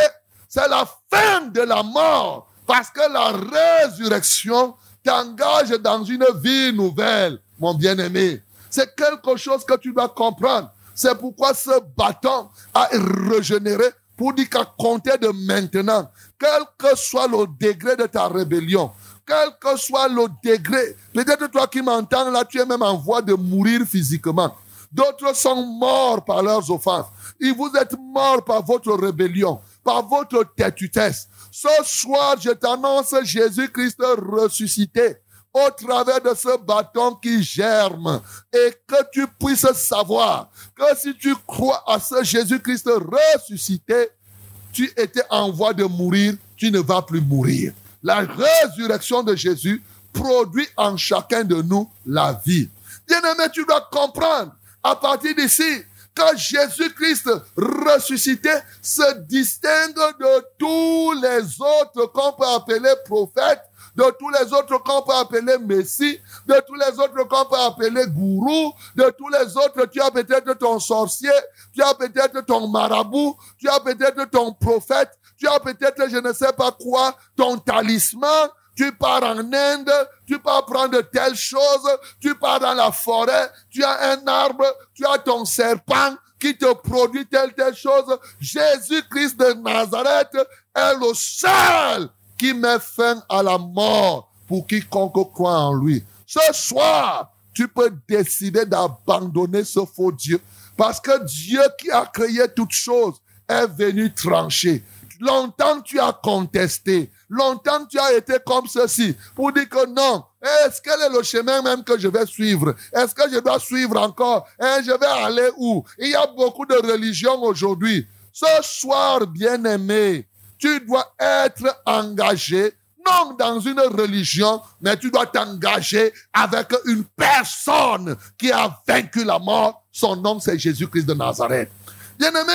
c'est la fin de la mort. Parce que la résurrection t'engage dans une vie nouvelle, mon bien-aimé. C'est quelque chose que tu dois comprendre. C'est pourquoi ce bâton a régénéré pour dire qu'à compter de maintenant, quel que soit le degré de ta rébellion, quel que soit le degré, peut-être toi qui m'entends là, tu es même en voie de mourir physiquement. D'autres sont morts par leurs offenses. Et vous êtes morts par votre rébellion, par votre têtutesse. Ce soir, je t'annonce Jésus-Christ ressuscité au travers de ce bâton qui germe et que tu puisses savoir que si tu crois à ce Jésus-Christ ressuscité, tu étais en voie de mourir, tu ne vas plus mourir. La résurrection de Jésus produit en chacun de nous la vie. Bien-aimé, tu dois comprendre à partir d'ici que Jésus-Christ ressuscité se distingue de tous les autres qu'on peut appeler prophètes de tous les autres qu'on peut appeler Messie, de tous les autres qu'on peut appeler gourou, de tous les autres, tu as peut-être ton sorcier, tu as peut-être ton marabout, tu as peut-être ton prophète, tu as peut-être je ne sais pas quoi, ton talisman, tu pars en Inde, tu pars prendre telle chose, tu pars dans la forêt, tu as un arbre, tu as ton serpent qui te produit telle, telle chose. Jésus-Christ de Nazareth est le seul qui met fin à la mort pour quiconque croit en lui. Ce soir, tu peux décider d'abandonner ce faux Dieu parce que Dieu qui a créé toutes choses est venu trancher. Longtemps tu as contesté, longtemps tu as été comme ceci pour dire que non, est-ce quel est le chemin même que je vais suivre? Est-ce que je dois suivre encore? Hein, Je vais aller où? Il y a beaucoup de religions aujourd'hui. Ce soir, bien-aimé, tu dois être engagé, non dans une religion, mais tu dois t'engager avec une personne qui a vaincu la mort. Son nom, c'est Jésus-Christ de Nazareth. Bien-aimé,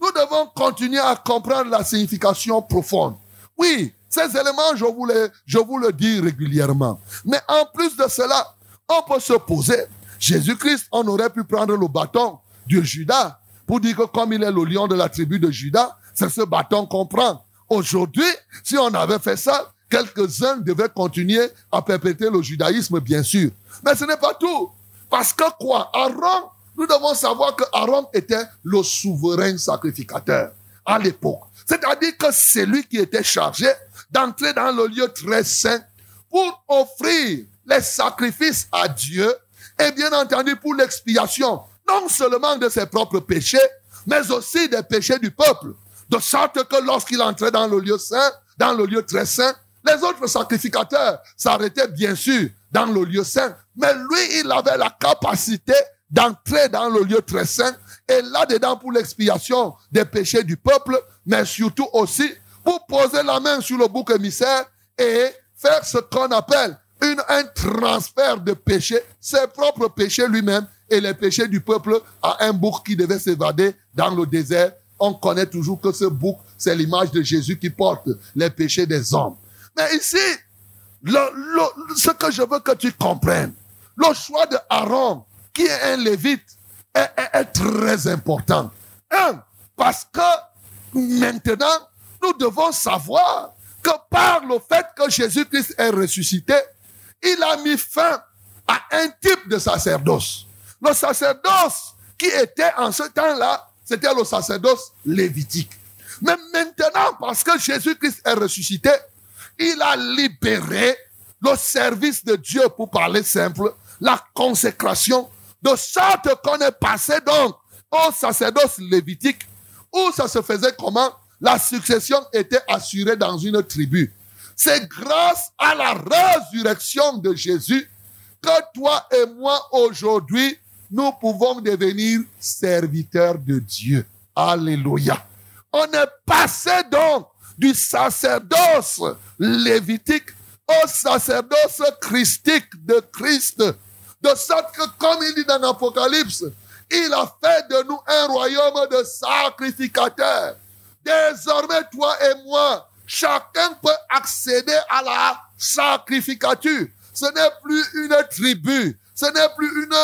nous devons continuer à comprendre la signification profonde. Oui, ces éléments, je vous, les, je vous le dis régulièrement. Mais en plus de cela, on peut se poser. Jésus-Christ, on aurait pu prendre le bâton de Judas pour dire que comme il est le lion de la tribu de Judas, c'est ce bâton qu'on prend. Aujourd'hui, si on avait fait ça, quelques-uns devaient continuer à perpétrer le judaïsme, bien sûr. Mais ce n'est pas tout. Parce que quoi? Aaron, nous devons savoir que Aaron était le souverain sacrificateur à l'époque. C'est-à-dire que c'est lui qui était chargé d'entrer dans le lieu très saint pour offrir les sacrifices à Dieu et bien entendu pour l'expiation non seulement de ses propres péchés, mais aussi des péchés du peuple. De sorte que lorsqu'il entrait dans le lieu saint, dans le lieu très saint, les autres sacrificateurs s'arrêtaient bien sûr dans le lieu saint, mais lui, il avait la capacité d'entrer dans le lieu très saint et là-dedans pour l'expiation des péchés du peuple, mais surtout aussi pour poser la main sur le bouc émissaire et faire ce qu'on appelle un transfert de péché, ses propres péchés lui-même et les péchés du peuple à un bouc qui devait s'évader dans le désert. On connaît toujours que ce bouc, c'est l'image de Jésus qui porte les péchés des hommes. Mais ici, ce que je veux que tu comprennes, le choix de Aaron, qui est un lévite, est, est- est très important. Un, parce que maintenant, nous devons savoir que par le fait que Jésus-Christ est ressuscité, il a mis fin à un type de sacerdoce. Le sacerdoce qui était en ce temps-là, c'était le sacerdoce lévitique. Mais maintenant, parce que Jésus-Christ est ressuscité, il a libéré le service de Dieu, pour parler simple, la consécration, de sorte qu'on est passé donc au sacerdoce lévitique, où ça se faisait comment? La succession était assurée dans une tribu. C'est grâce à la résurrection de Jésus que toi et moi aujourd'hui, nous pouvons devenir serviteurs de Dieu. Alléluia. On est passé donc du sacerdoce lévitique au sacerdoce christique de Christ. De sorte que, comme il dit dans l'Apocalypse, il a fait de nous un royaume de sacrificateurs. Désormais, toi et moi, chacun peut accéder à la sacrificature. Ce n'est plus une tribu. Ce n'est plus une,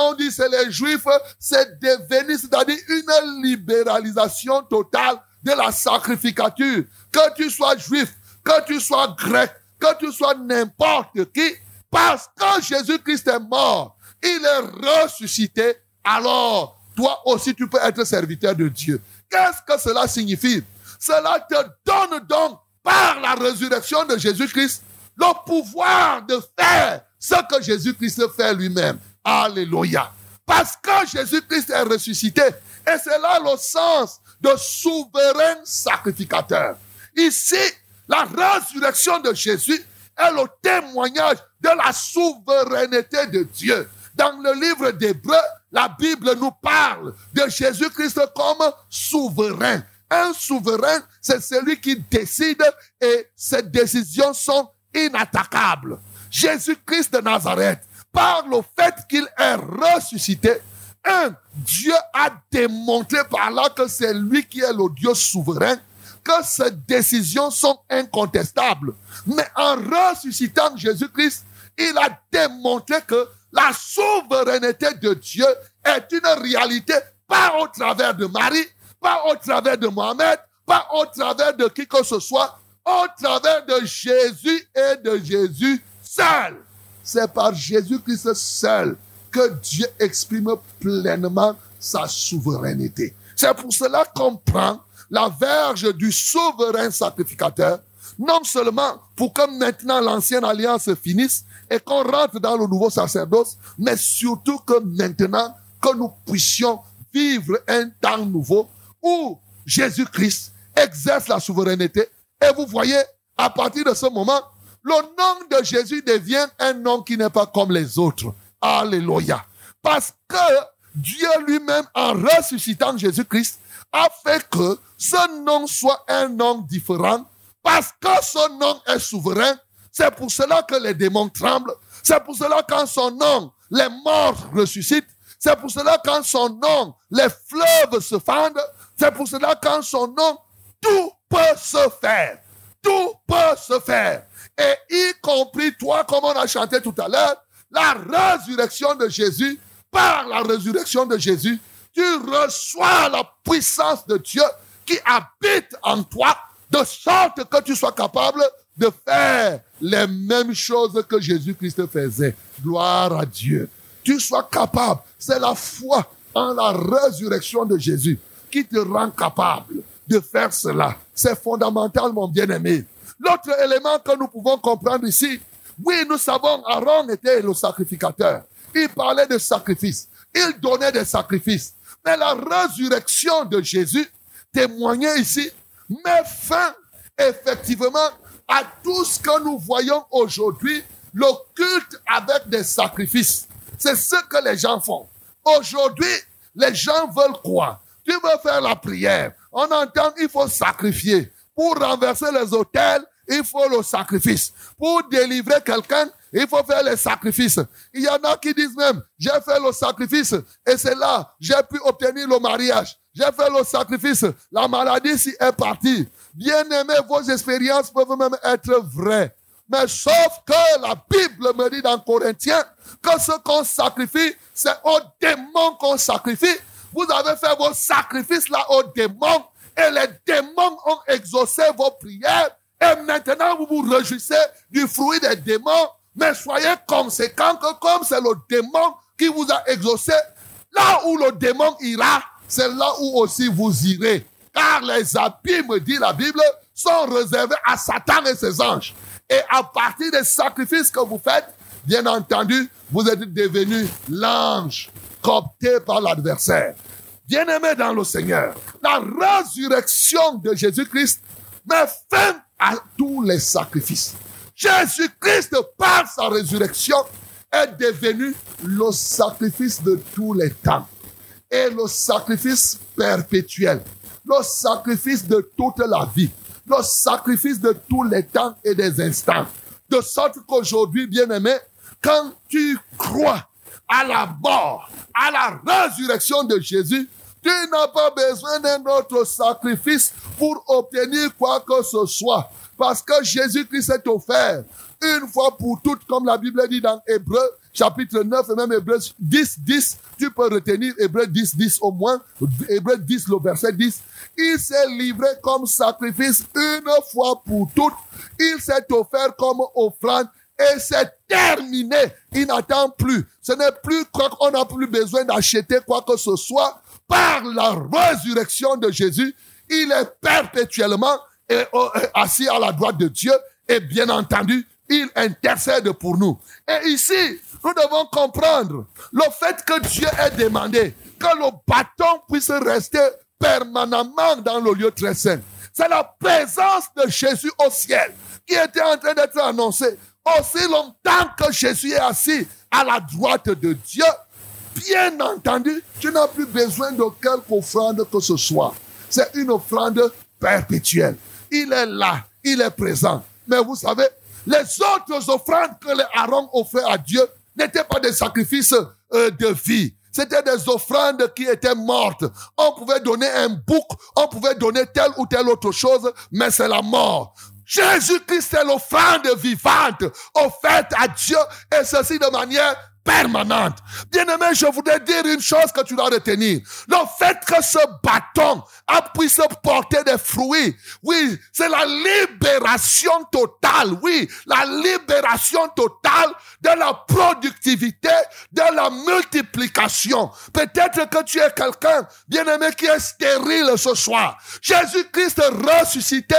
on dit c'est les juifs, c'est devenu, c'est-à-dire une libéralisation totale de la sacrificature. Que tu sois juif, que tu sois grec, que tu sois n'importe qui, parce que Jésus-Christ est mort, il est ressuscité, alors toi aussi tu peux être serviteur de Dieu. Qu'est-ce que cela signifie? Cela te donne donc, par la résurrection de Jésus-Christ, le pouvoir de faire ce que Jésus-Christ fait lui-même. Alléluia. Parce que Jésus-Christ est ressuscité. Et c'est là le sens de souverain sacrificateur. Ici, la résurrection de Jésus est le témoignage de la souveraineté de Dieu. Dans le livre d'Hébreu, la Bible nous parle de Jésus-Christ comme souverain. Un souverain, c'est celui qui décide et ses décisions sont inattaquables. Jésus-Christ de Nazareth, par le fait qu'il est ressuscité, un, Dieu a démontré par là que c'est lui qui est le Dieu souverain, que ses décisions sont incontestables. Mais en ressuscitant Jésus-Christ, il a démontré que la souveraineté de Dieu est une réalité, pas au travers de Marie, pas au travers de Mohamed, pas au travers de qui que ce soit, au travers de Jésus et de Jésus seul. C'est par Jésus-Christ seul que Dieu exprime pleinement sa souveraineté. C'est pour cela qu'on prend la verge du souverain sacrificateur, non seulement pour que maintenant l'ancienne alliance finisse et qu'on rentre dans le nouveau sacerdoce, mais surtout que maintenant que nous puissions vivre un temps nouveau où Jésus-Christ exerce la souveraineté. Et vous voyez, à partir de ce moment, le nom de Jésus devient un nom qui n'est pas comme les autres. Alléluia. Parce que Dieu lui-même, en ressuscitant Jésus-Christ, a fait que ce nom soit un nom différent. Parce que ce nom est souverain. C'est pour cela que les démons tremblent. C'est pour cela qu'en son nom, les morts ressuscitent. C'est pour cela qu'en son nom, les fleuves se fendent. C'est pour cela qu'en son nom, tout peut se faire. Tout peut se faire. Et y compris toi, comme on a chanté tout à l'heure, la résurrection de Jésus, par la résurrection de Jésus, tu reçois la puissance de Dieu qui habite en toi, de sorte que tu sois capable de faire les mêmes choses que Jésus-Christ faisait. Gloire à Dieu. Tu sois capable. C'est la foi en la résurrection de Jésus qui te rend capable de faire cela. C'est fondamental, mon bien-aimé. L'autre élément que nous pouvons comprendre ici, oui, nous savons, Aaron était le sacrificateur. Il parlait de sacrifice. Il donnait des sacrifices. Mais la résurrection de Jésus témoignait ici, met fin effectivement à tout ce que nous voyons aujourd'hui, le culte avec des sacrifices. C'est ce que les gens font. Aujourd'hui, les gens veulent quoi Tu veux faire la prière. On entend il faut sacrifier. Pour renverser les autels, il faut le sacrifice. Pour délivrer quelqu'un, il faut faire le sacrifice. Il y en a qui disent même, j'ai fait le sacrifice et c'est là, j'ai pu obtenir le mariage. J'ai fait le sacrifice, la maladie si est partie. Bien aimé, vos expériences peuvent même être vraies. Mais sauf que la Bible me dit dans Corinthiens que ce qu'on sacrifie, c'est aux démons qu'on sacrifie. Vous avez fait vos sacrifices là aux démons et les démons ont exaucé vos prières et maintenant vous vous réjouissez du fruit des démons. Mais soyez conséquents que comme c'est le démon qui vous a exaucé, là où le démon ira, c'est là où aussi vous irez. Car les me dit la Bible, sont réservés à Satan et ses anges. Et à partir des sacrifices que vous faites, bien entendu, vous êtes devenu l'ange coopté par l'adversaire. Bien-aimé dans le Seigneur, la résurrection de Jésus-Christ met fin à tous les sacrifices. Jésus-Christ, par sa résurrection, est devenu le sacrifice de tous les temps et le sacrifice perpétuel, le sacrifice de toute la vie, le sacrifice de tous les temps et des instants. De sorte qu'aujourd'hui, bien-aimé, quand tu crois à la mort, à la résurrection de Jésus, tu n'as pas besoin d'un autre sacrifice pour obtenir quoi que ce soit. Parce que Jésus-Christ est offert une fois pour toutes, comme la Bible dit dans Hébreu, chapitre 9 et même Hébreu 10, 10. Tu peux retenir Hébreu 10, 10 au moins. Hébreu 10, le verset 10. Il s'est livré comme sacrifice une fois pour toutes. Il s'est offert comme offrande et c'est terminé. Il n'attend plus. Ce n'est plus quoi qu'on n'a plus besoin d'acheter quoi que ce soit. Par la résurrection de Jésus, il est perpétuellement euh, assis à la droite de Dieu et bien entendu, il intercède pour nous. Et ici, nous devons comprendre le fait que Dieu ait demandé que le bâton puisse rester permanemment dans le lieu très saint. C'est la présence de Jésus au ciel qui était en train d'être annoncée. Aussi longtemps que Jésus est assis à la droite de Dieu, bien entendu, tu n'as plus besoin de quelque offrande que ce soit. C'est une offrande perpétuelle. Il est là, il est présent. Mais vous savez, les autres offrandes que les Aaron offraient à Dieu n'étaient pas des sacrifices euh, de vie. C'était des offrandes qui étaient mortes. On pouvait donner un bouc, on pouvait donner telle ou telle autre chose, mais c'est la mort. Jésus-Christ est l'offrande vivante offerte à Dieu et ceci de manière permanente. Bien-aimé, je voudrais dire une chose que tu dois retenir. Le fait que ce bâton a puisse porter des fruits, oui, c'est la libération totale, oui, la libération totale de la productivité, de la multiplication. Peut-être que tu es quelqu'un, bien-aimé, qui est stérile ce soir. Jésus-Christ ressuscité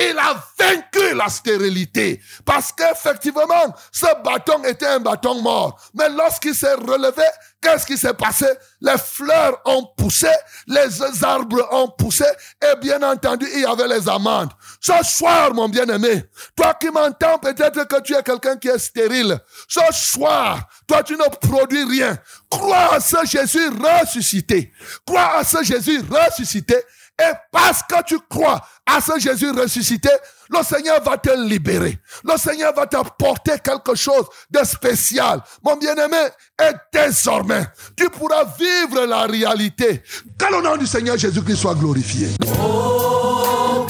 il a vaincu la stérilité. Parce qu'effectivement, ce bâton était un bâton mort. Mais lorsqu'il s'est relevé, qu'est-ce qui s'est passé? Les fleurs ont poussé, les arbres ont poussé, et bien entendu, il y avait les amandes. Ce soir, mon bien-aimé, toi qui m'entends, peut-être que tu es quelqu'un qui est stérile. Ce soir, toi tu ne produis rien. Crois à ce Jésus ressuscité. Crois à ce Jésus ressuscité et parce que tu crois à ce Jésus ressuscité, le Seigneur va te libérer. Le Seigneur va t'apporter quelque chose de spécial. Mon bien-aimé, et désormais, tu pourras vivre la réalité. Que le nom du Seigneur Jésus-Christ soit glorifié. Oh,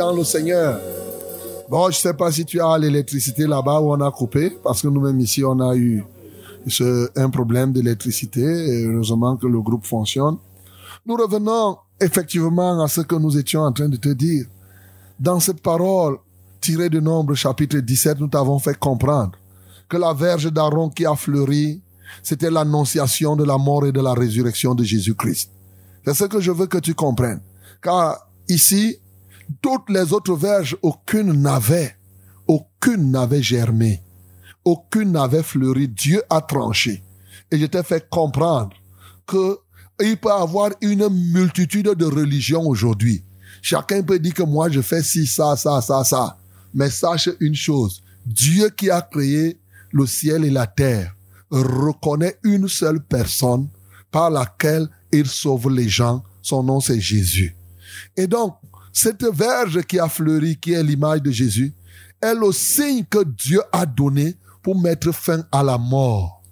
dans le Seigneur. Bon, je sais pas si tu as l'électricité là-bas où on a coupé, parce que nous-mêmes ici, on a eu ce- un problème d'électricité, et heureusement que le groupe fonctionne. Nous revenons effectivement à ce que nous étions en train de te dire. Dans cette parole tirée de Nombre chapitre 17, nous t'avons fait comprendre que la verge d'Aaron qui a fleuri, c'était l'annonciation de la mort et de la résurrection de Jésus-Christ. C'est ce que je veux que tu comprennes. Car ici, toutes les autres verges, aucune n'avait, aucune n'avait germé, aucune n'avait fleuri. Dieu a tranché. Et je t'ai fait comprendre que il peut avoir une multitude de religions aujourd'hui. Chacun peut dire que moi je fais ci, ça, ça, ça, ça. Mais sache une chose. Dieu qui a créé le ciel et la terre reconnaît une seule personne par laquelle il sauve les gens. Son nom c'est Jésus. Et donc, cette verge qui a fleuri, qui est l'image de Jésus, est le signe que Dieu a donné pour mettre fin à la mort.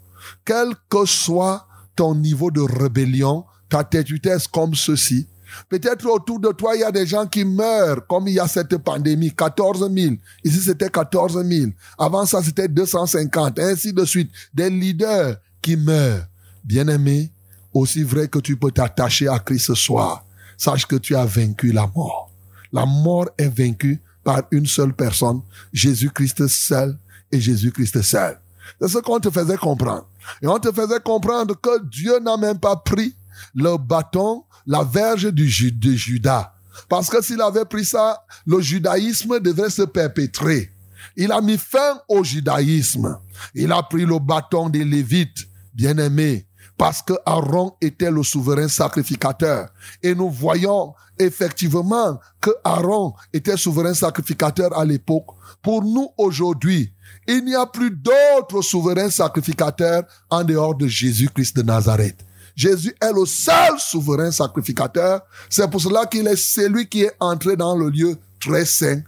Quel que soit ton niveau de rébellion, ta têtutesse comme ceci, peut-être autour de toi, il y a des gens qui meurent, comme il y a cette pandémie, 14 000. Ici, c'était 14 000. Avant ça, c'était 250, ainsi de suite. Des leaders qui meurent. Bien-aimé, aussi vrai que tu peux t'attacher à Christ ce soir, sache que tu as vaincu la mort. La mort est vaincue par une seule personne, Jésus-Christ seul et Jésus-Christ seul. C'est ce qu'on te faisait comprendre. Et on te faisait comprendre que Dieu n'a même pas pris le bâton, la verge du de Judas. Parce que s'il avait pris ça, le judaïsme devrait se perpétrer. Il a mis fin au judaïsme. Il a pris le bâton des Lévites, bien-aimés, parce que Aaron était le souverain sacrificateur. Et nous voyons effectivement que Aaron était souverain sacrificateur à l'époque. Pour nous aujourd'hui, il n'y a plus d'autres souverains sacrificateurs en dehors de Jésus-Christ de Nazareth. Jésus est le seul souverain sacrificateur. C'est pour cela qu'il est celui qui est entré dans le lieu très saint.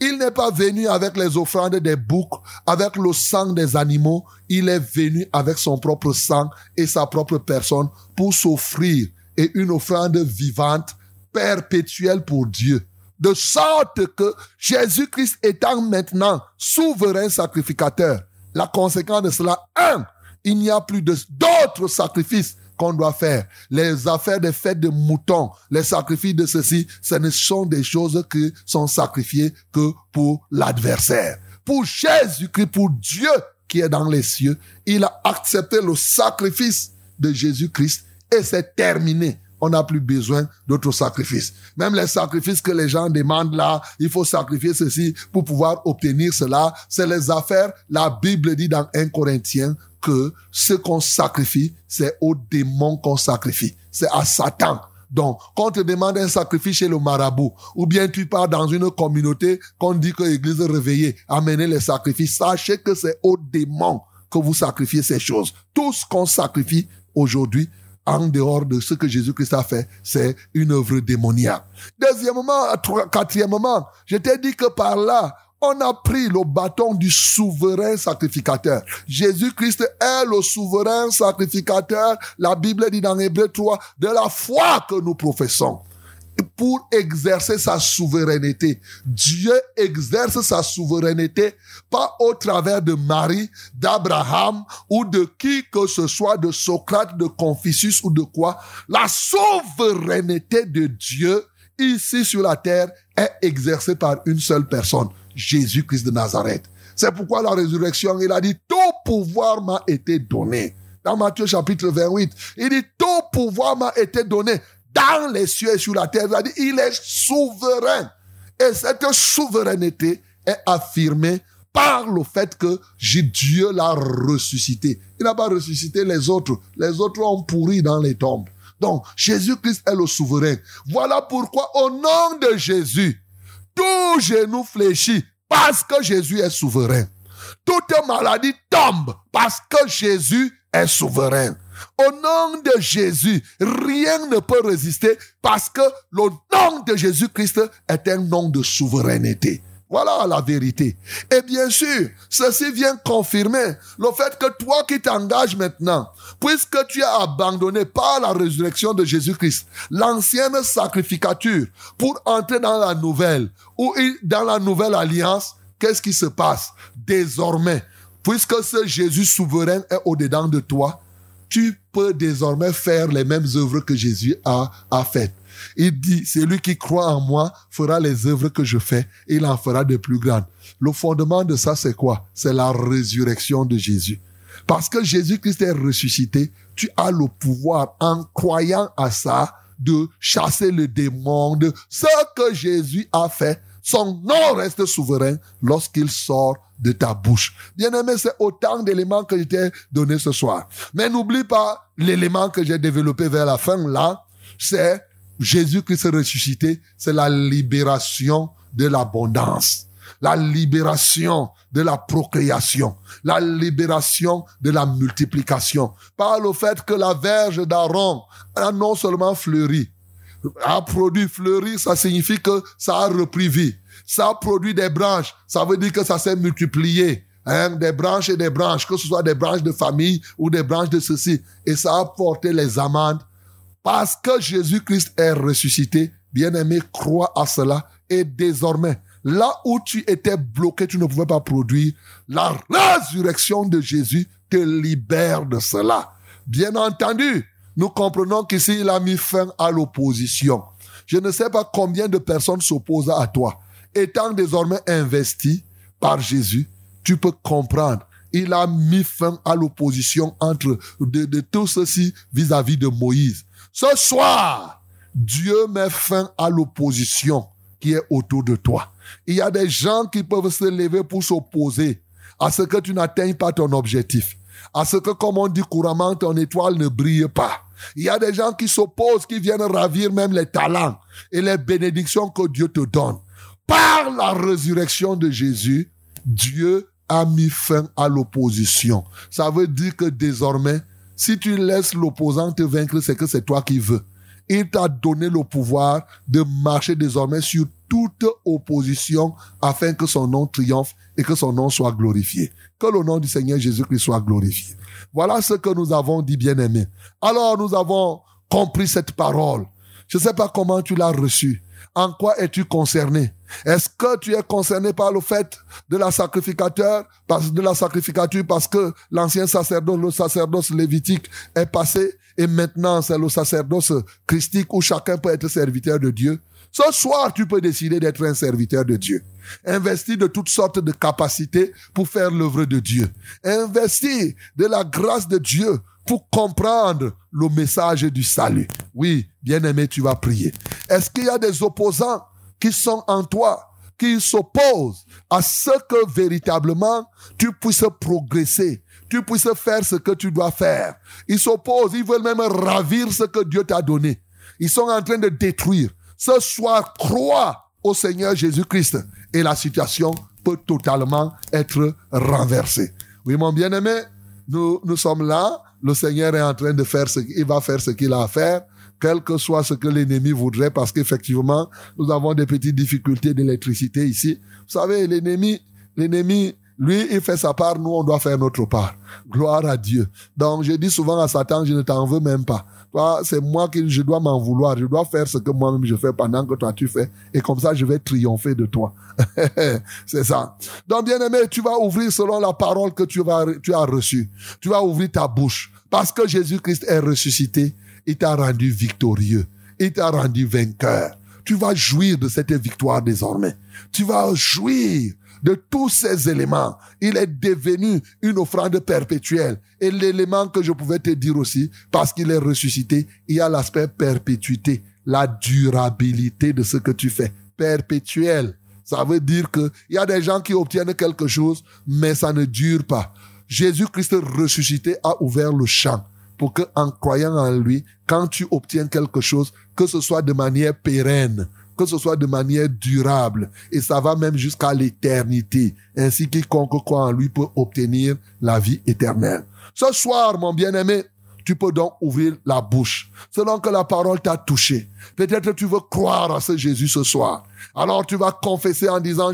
Il n'est pas venu avec les offrandes des boucs, avec le sang des animaux. Il est venu avec son propre sang et sa propre personne pour s'offrir et une offrande vivante, perpétuelle pour Dieu. De sorte que Jésus-Christ étant maintenant souverain sacrificateur, la conséquence de cela, un, il n'y a plus d'autres sacrifices qu'on doit faire. Les affaires des fêtes de moutons, les sacrifices de ceci, ce ne sont des choses qui sont sacrifiées que pour l'adversaire. Pour Jésus-Christ, pour Dieu qui est dans les cieux, il a accepté le sacrifice de Jésus-Christ et c'est terminé. On n'a plus besoin d'autres sacrifices. Même les sacrifices que les gens demandent là, il faut sacrifier ceci pour pouvoir obtenir cela. C'est les affaires. La Bible dit dans 1 Corinthiens que ce qu'on sacrifie, c'est aux démons qu'on sacrifie. C'est à Satan. Donc, quand on te demande un sacrifice chez le marabout, ou bien tu pars dans une communauté qu'on dit que l'église réveillée, amener les sacrifices, sachez que c'est aux démons que vous sacrifiez ces choses. Tout ce qu'on sacrifie aujourd'hui, en dehors de ce que Jésus-Christ a fait, c'est une œuvre démoniaque. Deuxièmement, quatrièmement, je t'ai dit que par là, on a pris le bâton du souverain sacrificateur. Jésus-Christ est le souverain sacrificateur. La Bible dit dans Hébreu 3, de la foi que nous professons pour exercer sa souveraineté. Dieu exerce sa souveraineté pas au travers de Marie, d'Abraham ou de qui que ce soit, de Socrate, de Confucius ou de quoi. La souveraineté de Dieu ici sur la terre est exercée par une seule personne, Jésus-Christ de Nazareth. C'est pourquoi la résurrection, il a dit, tout pouvoir m'a été donné. Dans Matthieu chapitre 28, il dit, tout pouvoir m'a été donné dans les cieux et sur la terre. Il est souverain. Et cette souveraineté est affirmée par le fait que Dieu l'a ressuscité. Il n'a pas ressuscité les autres. Les autres ont pourri dans les tombes. Donc, Jésus-Christ est le souverain. Voilà pourquoi, au nom de Jésus, tout genou fléchit parce que Jésus est souverain. Toute maladie tombe parce que Jésus est souverain. Au nom de Jésus, rien ne peut résister parce que le nom de Jésus-Christ est un nom de souveraineté. Voilà la vérité. Et bien sûr, ceci vient confirmer le fait que toi qui t'engages maintenant, puisque tu as abandonné par la résurrection de Jésus-Christ l'ancienne sacrificature pour entrer dans la nouvelle, ou dans la nouvelle alliance, qu'est-ce qui se passe? Désormais, puisque ce Jésus souverain est au-dedans de toi, tu peux désormais faire les mêmes œuvres que Jésus a, faites. Il dit, celui qui croit en moi fera les œuvres que je fais, et il en fera de plus grandes. Le fondement de ça, c'est quoi? C'est la résurrection de Jésus. Parce que Jésus-Christ est ressuscité, tu as le pouvoir, en croyant à ça, de chasser le démon de ce que Jésus a fait. Son nom reste souverain lorsqu'il sort de ta bouche. Bien aimé, c'est autant d'éléments que je t'ai donné ce soir. Mais n'oublie pas l'élément que j'ai développé vers la fin là, c'est Jésus-Christ ressuscité, c'est la libération de l'abondance, la libération de la procréation, la libération de la multiplication. Par le fait que la verge d'Aaron a non seulement fleuri, a produit fleuri, ça signifie que ça a repris vie. Ça a produit des branches, ça veut dire que ça s'est multiplié. Hein, des branches et des branches, que ce soit des branches de famille ou des branches de ceci. Et ça a porté les amandes parce que Jésus-Christ est ressuscité, bien-aimé, crois à cela. Et désormais, là où tu étais bloqué, tu ne pouvais pas produire, la résurrection de Jésus te libère de cela. Bien entendu, nous comprenons qu'ici, il a mis fin à l'opposition. Je ne sais pas combien de personnes s'opposent à toi. Étant désormais investi par Jésus, tu peux comprendre. Il a mis fin à l'opposition entre de, tout ceci vis-à-vis -vis de Moïse. Ce soir, Dieu met fin à l'opposition qui est autour de toi. Il y a des gens qui peuvent se lever pour s'opposer à ce que tu n'atteignes pas ton objectif, à ce que, comme on dit couramment, ton étoile ne brille pas. Il y a des gens qui s'opposent, qui viennent ravir même les talents et les bénédictions que Dieu te donne. Par la résurrection de Jésus, Dieu a mis fin à l'opposition. Ça veut dire que désormais, si tu laisses l'opposant te vaincre, c'est que c'est toi qui veux. Il t'a donné le pouvoir de marcher désormais sur toute opposition afin que son nom triomphe et que son nom soit glorifié. Que le nom du Seigneur Jésus-Christ soit glorifié. Voilà ce que nous avons dit, bien-aimé. Alors nous avons compris cette parole. Je ne sais pas comment tu l'as reçue. En quoi es-tu concerné? Est-ce que tu es concerné par le fait de la sacrificature parce que l'ancien sacerdoce, le sacerdoce lévitique est passé et maintenant c'est le sacerdoce christique où chacun peut être serviteur de Dieu? Ce soir, tu peux décider d'être un serviteur de Dieu. Investir de toutes sortes de capacités pour faire l'œuvre de Dieu. Investir de la grâce de Dieu pour comprendre le message du salut. Oui, bien-aimé, tu vas prier. Est-ce qu'il y a des opposants qui sont en toi, qui s'opposent à ce que véritablement tu puisses progresser, tu puisses faire ce que tu dois faire. Ils s'opposent, ils veulent même ravir ce que Dieu t'a donné. Ils sont en train de détruire. Ce soir, crois au Seigneur Jésus-Christ et la situation peut totalement être renversée. Oui, mon bien-aimé, nous, nous sommes là le Seigneur est en train de faire ce qu'il va faire ce qu'il a à faire, quel que soit ce que l'ennemi voudrait, parce qu'effectivement, nous avons des petites difficultés d'électricité ici. Vous savez, l'ennemi, l'ennemi, lui, il fait sa part, nous, on doit faire notre part. Gloire à Dieu. Donc, je dis souvent à Satan, je ne t'en veux même pas. Toi, c'est moi qui, je dois m'en vouloir. Je dois faire ce que moi-même je fais pendant que toi tu fais. Et comme ça, je vais triompher de toi. *laughs* c'est ça. Donc, bien aimé, tu vas ouvrir selon la parole que tu tu as reçue. Tu vas ouvrir ta bouche. Parce que Jésus-Christ est ressuscité, il t'a rendu victorieux. Il t'a rendu vainqueur. Tu vas jouir de cette victoire désormais. Tu vas jouir de tous ces éléments. Il est devenu une offrande perpétuelle. Et l'élément que je pouvais te dire aussi, parce qu'il est ressuscité, il y a l'aspect perpétuité, la durabilité de ce que tu fais. Perpétuel. Ça veut dire que il y a des gens qui obtiennent quelque chose, mais ça ne dure pas. Jésus-Christ ressuscité a ouvert le champ pour que, en croyant en lui, quand tu obtiens quelque chose, que ce soit de manière pérenne, que ce soit de manière durable, et ça va même jusqu'à l'éternité. Ainsi, quiconque croit en lui peut obtenir la vie éternelle. Ce soir, mon bien-aimé, tu peux donc ouvrir la bouche. Selon que la parole t'a touché. Peut-être tu veux croire à ce Jésus ce soir. Alors tu vas confesser en disant,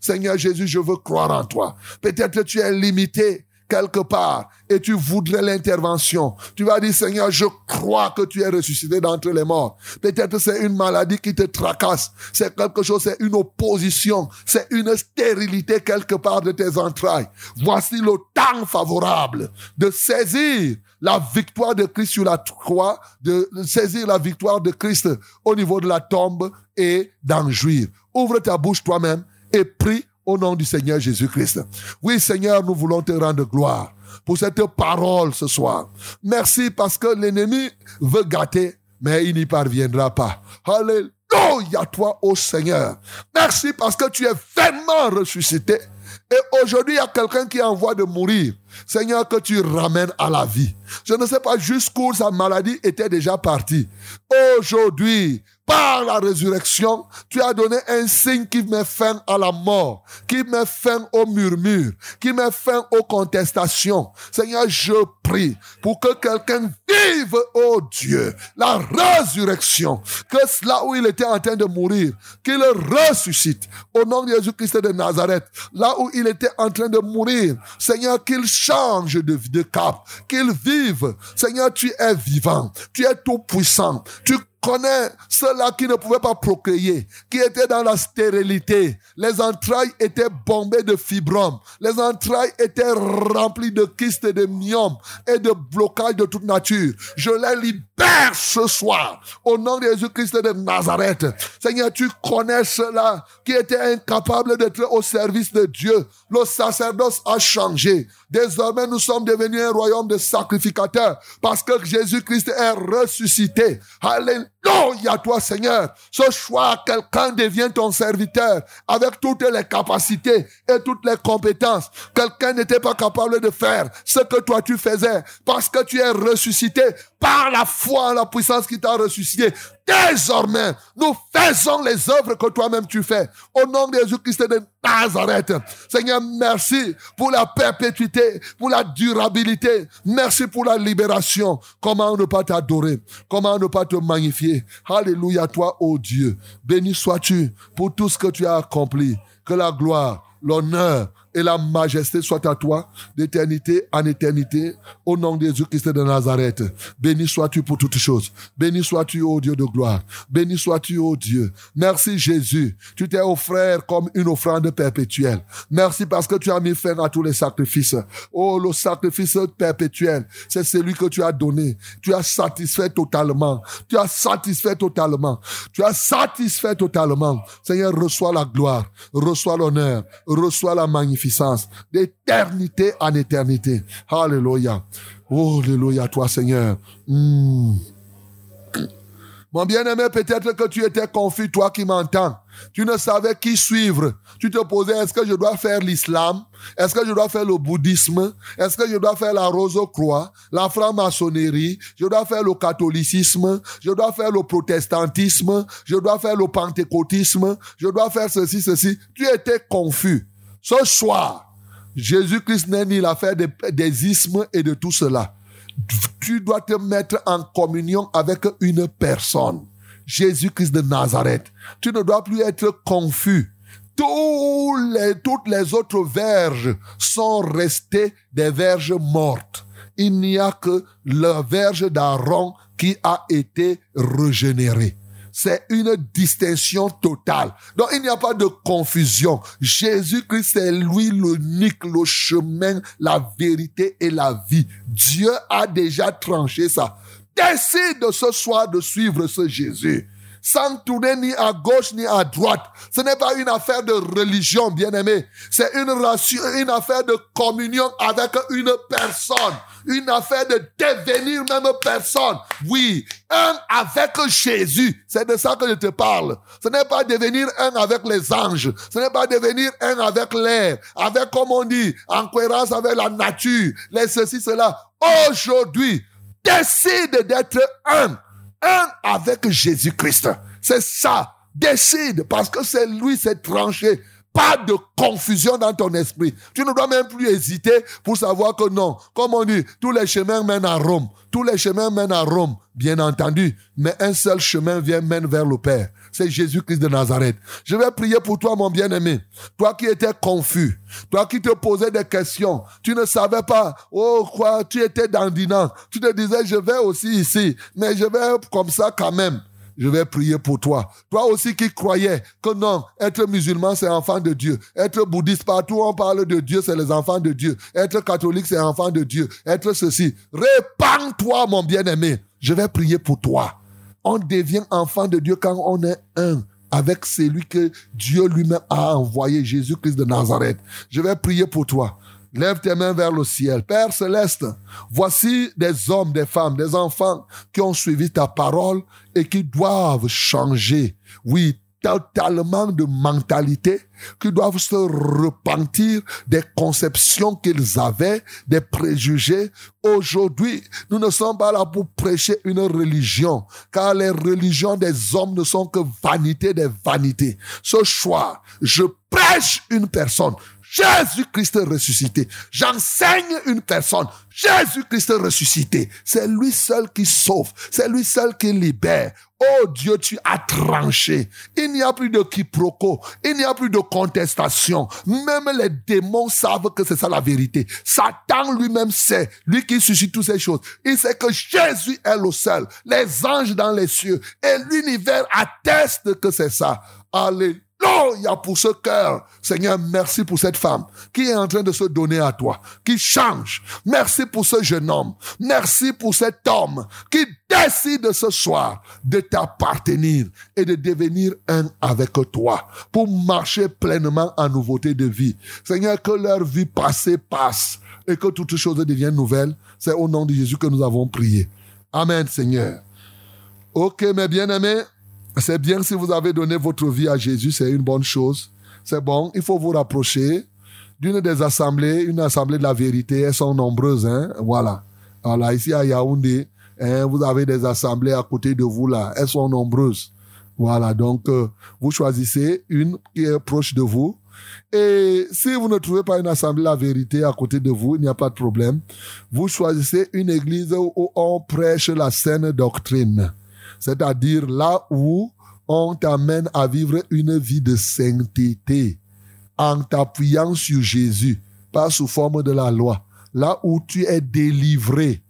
Seigneur Jésus, je veux croire en toi. Peut-être tu es limité quelque part et tu voudrais l'intervention. Tu vas dire, Seigneur, je crois que tu es ressuscité d'entre les morts. Peut-être c'est une maladie qui te tracasse. C'est quelque chose, c'est une opposition. C'est une stérilité quelque part de tes entrailles. Voici le temps favorable de saisir la victoire de Christ sur la croix, de saisir la victoire de Christ au niveau de la tombe et d'en jouir. Ouvre ta bouche toi-même et prie au nom du Seigneur Jésus-Christ. Oui, Seigneur, nous voulons te rendre gloire pour cette parole ce soir. Merci parce que l'ennemi veut gâter, mais il n'y parviendra pas. Alléluia toi, ô Seigneur. Merci parce que tu es vraiment ressuscité. Et aujourd'hui, il y a quelqu'un qui est en voie de mourir. Seigneur, que tu ramènes à la vie. Je ne sais pas jusqu'où sa maladie était déjà partie. Aujourd'hui, par la résurrection, tu as donné un signe qui met fin à la mort, qui met fin au murmure, qui met fin aux contestations. Seigneur, je prie pour que quelqu'un vive, oh Dieu, la résurrection, que là où il était en train de mourir, qu'il ressuscite au nom de Jésus-Christ de Nazareth, là où il était en train de mourir, Seigneur, qu'il change de, de cap, qu'il vive. Seigneur, tu es vivant, tu es tout puissant, tu connais ceux-là qui ne pouvaient pas procréer, qui étaient dans la stérilité. Les entrailles étaient bombées de fibromes. Les entrailles étaient remplies de kystes et de myomes et de blocages de toute nature. Je les libère ce soir au nom de Jésus-Christ de Nazareth. Seigneur, tu connais ceux-là qui étaient incapables d'être au service de Dieu. Le sacerdoce a changé. Désormais, nous sommes devenus un royaume de sacrificateurs parce que Jésus-Christ est ressuscité. Alléluia toi, Seigneur. Ce soir, quelqu'un devient ton serviteur avec toutes les capacités et toutes les compétences. Quelqu'un n'était pas capable de faire ce que toi tu faisais parce que tu es ressuscité par la foi la puissance qui t'a ressuscité. Désormais, nous faisons les œuvres que toi-même tu fais. Au nom de Jésus-Christ de Nazareth. Seigneur, merci pour la perpétuité, pour la durabilité. Merci pour la libération. Comment ne pas t'adorer? Comment ne pas te magnifier? Alléluia, toi, ô Dieu. Béni sois-tu pour tout ce que tu as accompli. Que la gloire, l'honneur, et la majesté soit à toi d'éternité en éternité au nom de Jésus-Christ de Nazareth. Béni sois-tu pour toutes choses. Béni sois-tu, ô Dieu de gloire. Béni sois-tu, ô Dieu. Merci Jésus. Tu t'es offert comme une offrande perpétuelle. Merci parce que tu as mis fin à tous les sacrifices. Oh, le sacrifice perpétuel, c'est celui que tu as donné. Tu as satisfait totalement. Tu as satisfait totalement. Tu as satisfait totalement. Seigneur, reçois la gloire, reçois l'honneur, reçois la d'éternité en éternité. Alléluia. Oh, alléluia, toi, Seigneur. Hmm. Mon bien-aimé, peut-être que tu étais confus, toi qui m'entends. Tu ne savais qui suivre. Tu te posais, est-ce que je dois faire l'islam? Est-ce que je dois faire le bouddhisme? Est-ce que je dois faire la rose-croix, la franc-maçonnerie? Je dois faire le catholicisme? Je dois faire le protestantisme? Je dois faire le pentecôtisme? Je dois faire ceci, ceci? Tu étais confus. Ce soir, Jésus-Christ n'est ni l'affaire des ismes et de tout cela. Tu dois te mettre en communion avec une personne. Jésus-Christ de Nazareth. Tu ne dois plus être confus. toutes les autres verges sont restées des verges mortes. Il n'y a que la verge d'Aaron qui a été régénérée c'est une distinction totale. Donc il n'y a pas de confusion. Jésus-Christ c'est lui l'unique, le chemin, la vérité et la vie. Dieu a déjà tranché ça. Décide ce soir de suivre ce Jésus sans tourner ni à gauche ni à droite. Ce n'est pas une affaire de religion, bien aimé. C'est une, une affaire de communion avec une personne. Une affaire de devenir même personne. Oui, un avec Jésus. C'est de ça que je te parle. Ce n'est pas devenir un avec les anges. Ce n'est pas devenir un avec l'air. Avec, comme on dit, en cohérence avec la nature. Les ceci, cela. Aujourd'hui, décide d'être un avec Jésus-Christ. C'est ça. Décide parce que c'est lui, c'est tranché pas de confusion dans ton esprit. Tu ne dois même plus hésiter pour savoir que non, comme on dit, tous les chemins mènent à Rome. Tous les chemins mènent à Rome, bien entendu. Mais un seul chemin vient mène vers le Père. C'est Jésus-Christ de Nazareth. Je vais prier pour toi, mon bien-aimé. Toi qui étais confus. Toi qui te posais des questions. Tu ne savais pas. Oh, quoi, tu étais dandinant. Tu te disais, je vais aussi ici. Mais je vais comme ça quand même je vais prier pour toi. Toi aussi qui croyais que non, être musulman, c'est enfant de Dieu. Être bouddhiste, partout on parle de Dieu, c'est les enfants de Dieu. Être catholique, c'est enfant de Dieu. Être ceci. Répands-toi, mon bien-aimé. Je vais prier pour toi. On devient enfant de Dieu quand on est un avec celui que Dieu lui-même a envoyé, Jésus-Christ de Nazareth. Je vais prier pour toi. Lève tes mains vers le ciel. Père céleste, voici des hommes, des femmes, des enfants qui ont suivi ta parole et qui doivent changer. Oui, totalement de mentalité, qui doivent se repentir des conceptions qu'ils avaient, des préjugés. Aujourd'hui, nous ne sommes pas là pour prêcher une religion, car les religions des hommes ne sont que vanité des vanités. Ce choix, je prêche une personne. Jésus-Christ ressuscité. J'enseigne une personne. Jésus-Christ ressuscité. C'est lui seul qui sauve. C'est lui seul qui libère. Oh Dieu, tu as tranché. Il n'y a plus de quiproquo. Il n'y a plus de contestation. Même les démons savent que c'est ça la vérité. Satan lui-même sait. Lui qui suscite toutes ces choses. Il sait que Jésus est le seul. Les anges dans les cieux et l'univers attestent que c'est ça. Alléluia. Alléluia pour ce cœur. Seigneur, merci pour cette femme qui est en train de se donner à toi, qui change. Merci pour ce jeune homme. Merci pour cet homme qui décide ce soir de t'appartenir et de devenir un avec toi pour marcher pleinement en nouveauté de vie. Seigneur, que leur vie passée passe et que toutes choses deviennent nouvelles. C'est au nom de Jésus que nous avons prié. Amen, Seigneur. Ok, mes bien-aimés, c'est bien si vous avez donné votre vie à Jésus, c'est une bonne chose. C'est bon, il faut vous rapprocher d'une des assemblées, une assemblée de la vérité. Elles sont nombreuses, hein. Voilà. Voilà, ici à Yaoundé, hein, vous avez des assemblées à côté de vous là. Elles sont nombreuses. Voilà, donc euh, vous choisissez une qui est proche de vous. Et si vous ne trouvez pas une assemblée de la vérité à côté de vous, il n'y a pas de problème. Vous choisissez une église où on prêche la saine doctrine c'est-à-dire là où on t'amène à vivre une vie de sainteté en t'appuyant sur Jésus, pas sous forme de la loi, là où tu es délivré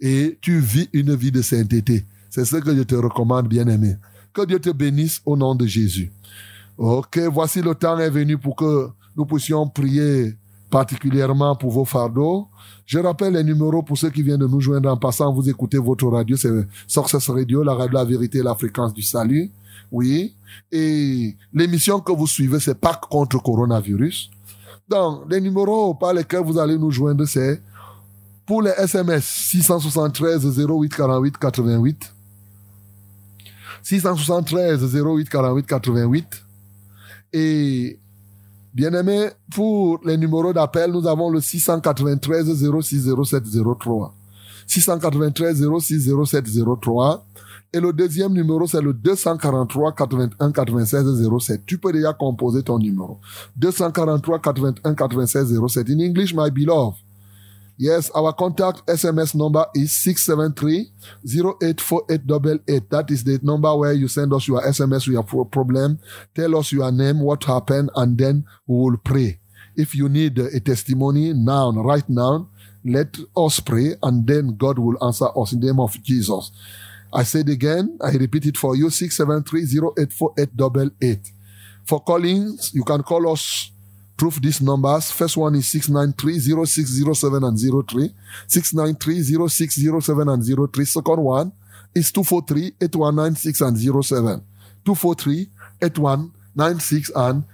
et tu vis une vie de sainteté. C'est ce que je te recommande, bien-aimé. Que Dieu te bénisse au nom de Jésus. Ok, voici le temps est venu pour que nous puissions prier particulièrement pour vos fardeaux. Je rappelle les numéros pour ceux qui viennent de nous joindre en passant. Vous écoutez votre radio, c'est Success Radio, la radio de la vérité la fréquence du salut. Oui. Et l'émission que vous suivez, c'est pas contre coronavirus. Donc, les numéros par lesquels vous allez nous joindre, c'est pour les SMS 673 08 48 88. 673 08 48 88. Et Bien-aimé, pour les numéros d'appel, nous avons le 693 06 07 03. 693 06 07 03. Et le deuxième numéro, c'est le 243 81 96 07. Tu peux déjà composer ton numéro. 243 81 96 07. In English, my beloved. Yes, our contact SMS number is 673-084888. That is the number where you send us your SMS with your problem. Tell us your name, what happened, and then we will pray. If you need a testimony now, right now, let us pray and then God will answer us in the name of Jesus. I said again, I repeat it for you, 673-084888. For callings, you can call us proof these numbers. First one is 693-0607 and 03. 693-0607 and 03. Second one is 243-8196 and 07. 243-8196 and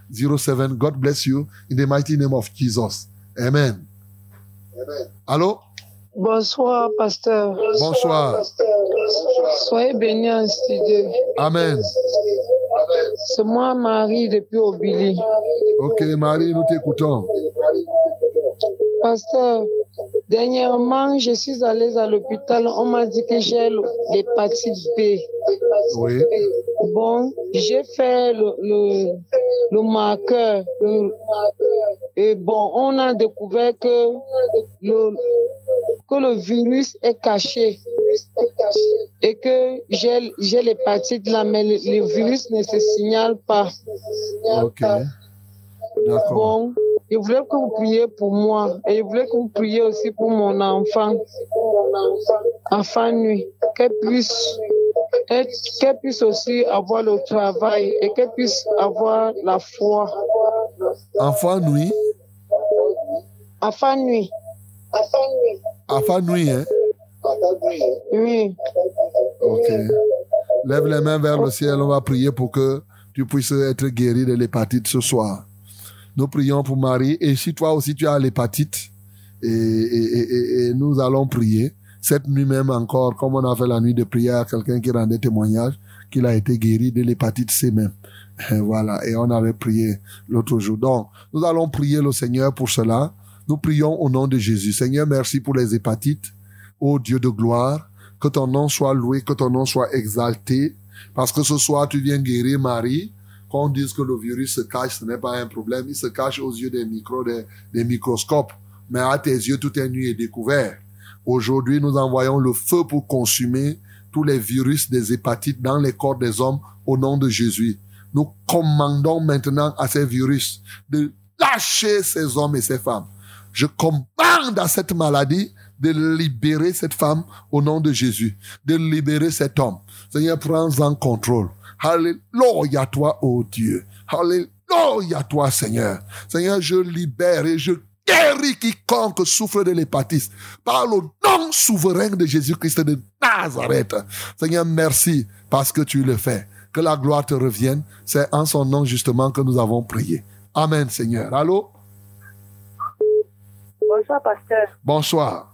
07. God bless you in the mighty name of Jesus. Amen. Amen. Allô? Bonsoir, pasteur. Bonsoir. Soyez bénis en studio. Amen. C'est moi, Marie, depuis Obili. Ok, Marie, nous t'écoutons. Pasteur, dernièrement, je suis allée à l'hôpital. On m'a dit que j'ai l'hépatite B. Oui. Bon, j'ai fait le, le- le marqueur. le- et bon, on a découvert que le, que le virus est caché et que j'ai l'hépatite là, mais le, le virus ne se signale pas. Ok. D'accord. Bon, je voulais que vous priez pour moi et je voulais que vous priez aussi pour mon enfant, enfant nuit, qu'elle puisse, qu'elle puisse aussi avoir le travail et qu'elle puisse avoir la foi. Enfant nuit. Enfant nuit, Enfant nuit, hein? oui. Ok. Lève les mains vers le ciel, on va prier pour que tu puisses être guéri de l'hépatite ce soir. Nous prions pour Marie. Et si toi aussi tu as l'hépatite, et, et- nous allons prier. Cette nuit même encore, comme on a fait la nuit de prière quelqu'un qui rendait témoignage, qu'il a été guéri de l'hépatite C même. Voilà. Et on avait prié l'autre jour. Donc, nous allons prier le Seigneur pour cela. Nous prions au nom de Jésus. Seigneur, merci pour les hépatites. Ô Dieu de gloire, que ton nom soit loué, que ton nom soit exalté, parce que ce soir tu viens guérir Marie. Qu'on que le virus se cache, ce n'est pas un problème. Il se cache aux yeux des micros, des, des microscopes. Mais à tes yeux, tout est nu et découvert. Aujourd'hui, nous envoyons le feu pour consumer tous les virus des hépatites dans les corps des hommes au nom de Jésus. Nous commandons maintenant à ces virus de lâcher ces hommes et ces femmes. Je commande à cette maladie de libérer cette femme au nom de Jésus, de libérer cet homme. Seigneur, prends en contrôle. Alléluia toi, ô Dieu. Alléluia toi, Seigneur. Seigneur, je libère et je guéris quiconque souffre de l'hépatite par le nom souverain de Jésus-Christ de Nazareth. Seigneur, merci parce que tu le fais. Que la gloire te revienne. C'est en son nom justement que nous avons prié. Amen, Seigneur. Allô? Bonsoir, pasteur. Bonsoir.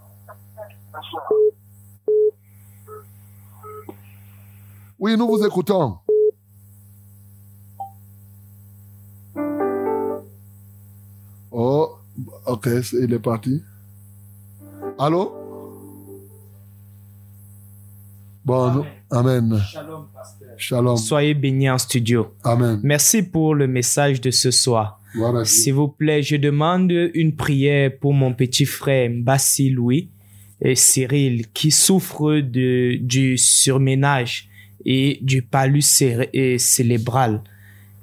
Oui, nous vous écoutons. Oh, ok, il est parti. Allô? Bon, nous- Amen. Shalom, pasteur. Shalom. Soyez bénis en studio. Amen. Merci pour le message de ce soir. S'il vous plaît, je demande une prière pour mon petit frère Mbassi Louis et Cyril qui souffre de, du surménage et du palus cérébral.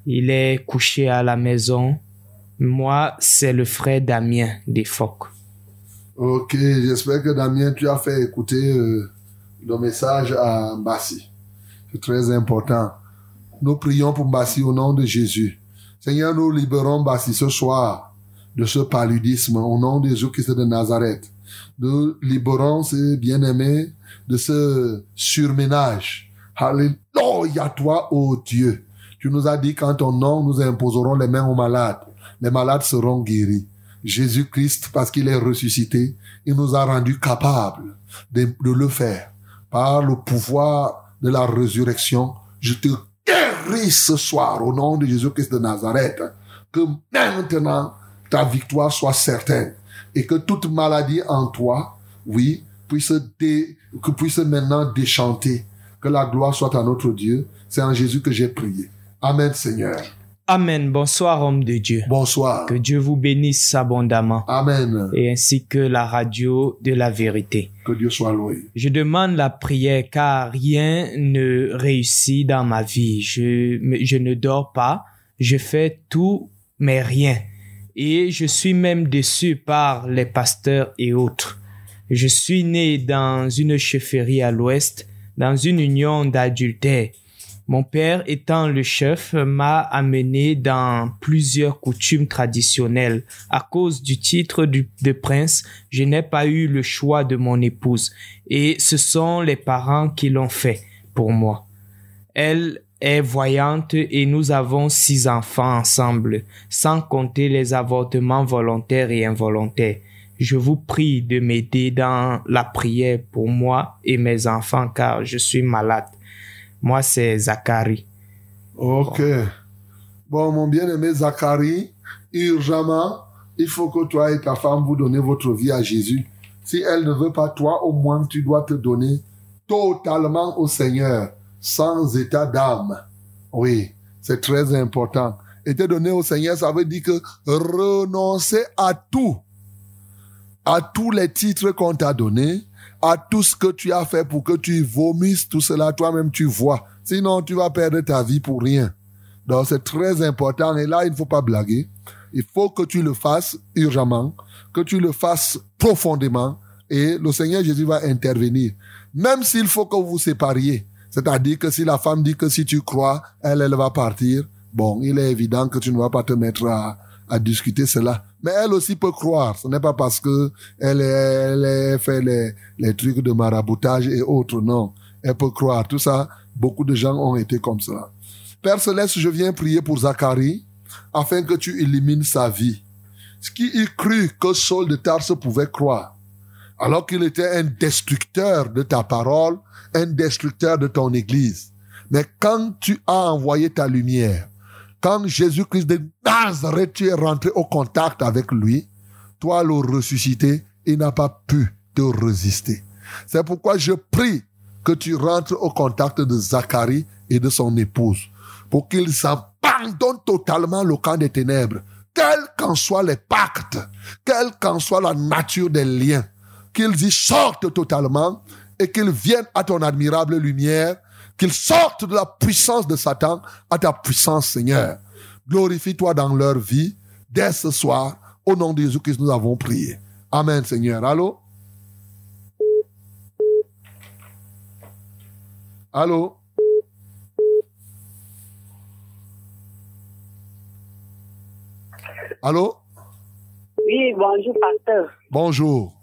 Il est couché à la maison. Moi, c'est le frère Damien des Phoques. Ok, j'espère que Damien, tu as fait écouter euh, le message à Mbassi. C'est très important. Nous prions pour Mbassi au nom de Jésus. Seigneur, nous libérons Mbassi ce soir de ce paludisme au nom de Jésus-Christ de Nazareth. Nous libérons ces bien-aimés de ce surménage. Alléluia toi, ô Dieu. Tu nous as dit qu'en ton nom, nous imposerons les mains aux malades. Les malades seront guéris. Jésus-Christ, parce qu'il est ressuscité, il nous a rendus capables de, de le faire. Par le pouvoir de la résurrection, je te guéris ce soir au nom de Jésus-Christ de Nazareth. Que maintenant, ta victoire soit certaine et que toute maladie en toi, oui, puisse, dé- que puisse maintenant déchanter. Que la gloire soit à notre Dieu. C'est en Jésus que j'ai prié. Amen, Seigneur. Amen. Bonsoir, homme de Dieu. Bonsoir. Que Dieu vous bénisse abondamment. Amen. Et ainsi que la radio de la vérité. Que Dieu soit loué. Je demande la prière car rien ne réussit dans ma vie. Je, je ne dors pas. Je fais tout, mais rien. Et je suis même déçu par les pasteurs et autres. Je suis né dans une chefferie à l'ouest, dans une union d'adultère. Mon père, étant le chef, m'a amené dans plusieurs coutumes traditionnelles. À cause du titre de prince, je n'ai pas eu le choix de mon épouse. Et ce sont les parents qui l'ont fait pour moi. Elle est voyante et nous avons six enfants ensemble, sans compter les avortements volontaires et involontaires. Je vous prie de m'aider dans la prière pour moi et mes enfants car je suis malade. Moi, c'est Zachary. Ok. Bon, mon bien-aimé Zacharie, urgemment, il faut que toi et ta femme vous donnez votre vie à Jésus. Si elle ne veut pas toi, au moins tu dois te donner totalement au Seigneur, sans état d'âme. Oui, c'est très important. était donné au Seigneur, ça veut dire que renoncer à tout, à tous les titres qu'on t'a donnés, à tout ce que tu as fait pour que tu vomisses tout cela, toi-même tu vois. Sinon, tu vas perdre ta vie pour rien. Donc, c'est très important. Et là, il ne faut pas blaguer. Il faut que tu le fasses urgemment, que tu le fasses profondément. Et le Seigneur Jésus va intervenir. Même s'il faut que vous vous sépariez. C'est-à-dire que si la femme dit que si tu crois, elle, elle va partir. Bon, il est évident que tu ne vas pas te mettre à, à discuter cela. Mais elle aussi peut croire. Ce n'est pas parce que elle, fait les, trucs de maraboutage et autres. Non. Elle peut croire. Tout ça, beaucoup de gens ont été comme cela. Père Céleste, je viens prier pour Zacharie afin que tu élimines sa vie. Ce qui crut que Saul de Tarse pouvait croire, alors qu'il était un destructeur de ta parole, un destructeur de ton église. Mais quand tu as envoyé ta lumière, quand Jésus-Christ de Nazareth, tu es rentré au contact avec lui, toi le ressuscité, il n'a pas pu te résister. C'est pourquoi je prie que tu rentres au contact de Zacharie et de son épouse pour qu'ils abandonnent totalement le camp des ténèbres, quels qu'en soient les pactes, quelle qu'en soit la nature des liens, qu'ils y sortent totalement et qu'ils viennent à ton admirable lumière, qu'ils sortent de la puissance de Satan à ta puissance, Seigneur. Glorifie-toi dans leur vie dès ce soir. Au nom de Jésus Christ, nous avons prié. Amen, Seigneur. Allô? Allô? Allô? Oui, bonjour, pasteur. Bonjour.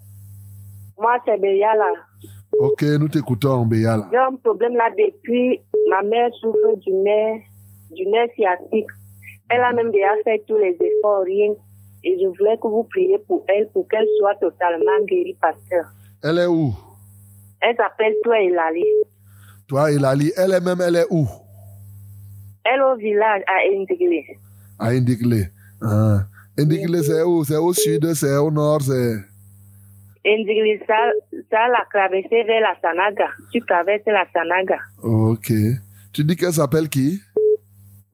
Moi, c'est Béyala. Ok, nous t'écoutons, Béyala. J'ai un problème là depuis. Ma mère souffre du nerf, du nerf sciatique. Elle a même déjà fait tous les efforts, rien. Et je voulais que vous priez pour elle, pour qu'elle soit totalement guérie, pasteur. Elle est où? Elle s'appelle Toi et Lali. Toi et Lali, elle est même, elle est où? Elle est au village à Indiglé. À Indiglé. Ah. Indiglé, c'est où? C'est au sud, c'est au nord, c'est... Ça l'a traversé vers la Sanaga. Tu traverses la Sanaga. Ok. Tu dis qu'elle s'appelle qui?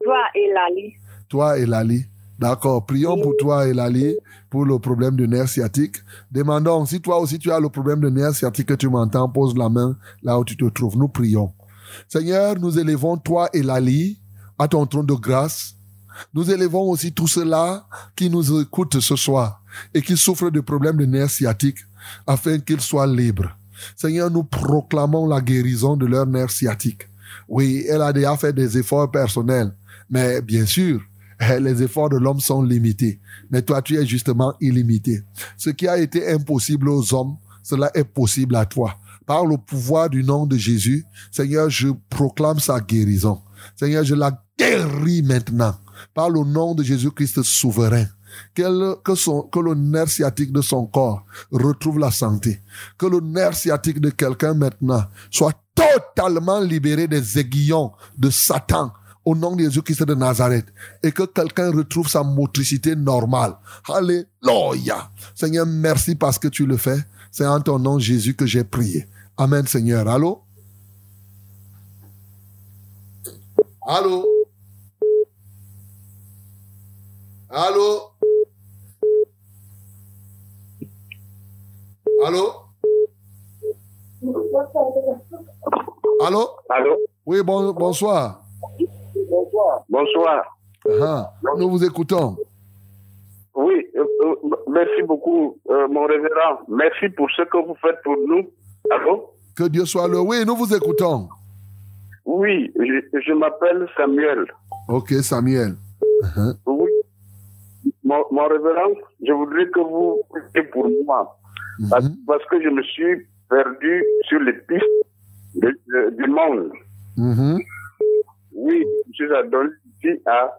Toi et Lali. Toi et Lali. D'accord. Prions pour toi et Lali pour le problème de nerf sciatique. Demandons, si toi aussi tu as le problème de nerf sciatique que tu m'entends, pose la main là où tu te trouves. Nous prions. Seigneur, nous élevons toi et Lali à ton trône de grâce. Nous élevons aussi tous ceux-là qui nous écoutent ce soir et qui souffrent de problèmes de nerfs sciatiques afin qu'ils soient libres. Seigneur, nous proclamons la guérison de leurs nerfs sciatiques. Oui, elle a déjà fait des efforts personnels, mais bien sûr, *laughs* les efforts de l'homme sont limités. Mais toi, tu es justement illimité. Ce qui a été impossible aux hommes, cela est possible à toi. Par le pouvoir du nom de Jésus, Seigneur, je proclame sa guérison. Seigneur, je la guéris maintenant par le nom de Jésus-Christ souverain. Que, que, le nerf sciatique de son corps retrouve la santé. Que le nerf sciatique de quelqu'un maintenant soit totalement libéré des aiguillons de Satan au nom de Jésus-Christ de Nazareth et que quelqu'un retrouve sa motricité normale. Alléluia. Seigneur, merci parce que tu le fais. C'est en ton nom, Jésus, que j'ai prié. Amen, Seigneur. Allô? Allô? Allô? Allô? Allô? Allô? Oui, bon, bonsoir. Bonsoir. Bonsoir. Ah, nous vous écoutons. Oui, euh, euh, merci beaucoup, euh, mon révérend. Merci pour ce que vous faites pour nous. Allô? Que Dieu soit le. Oui, nous vous écoutons. Oui, je, je m'appelle Samuel. Ok, Samuel. Uh-huh. Oui. Mon, mon, révérend, je voudrais que vous priez pour moi. Mhm. Parce, parce que je me suis perdu sur les pistes de, de, du monde. Mhm. Oui, je suis adonné à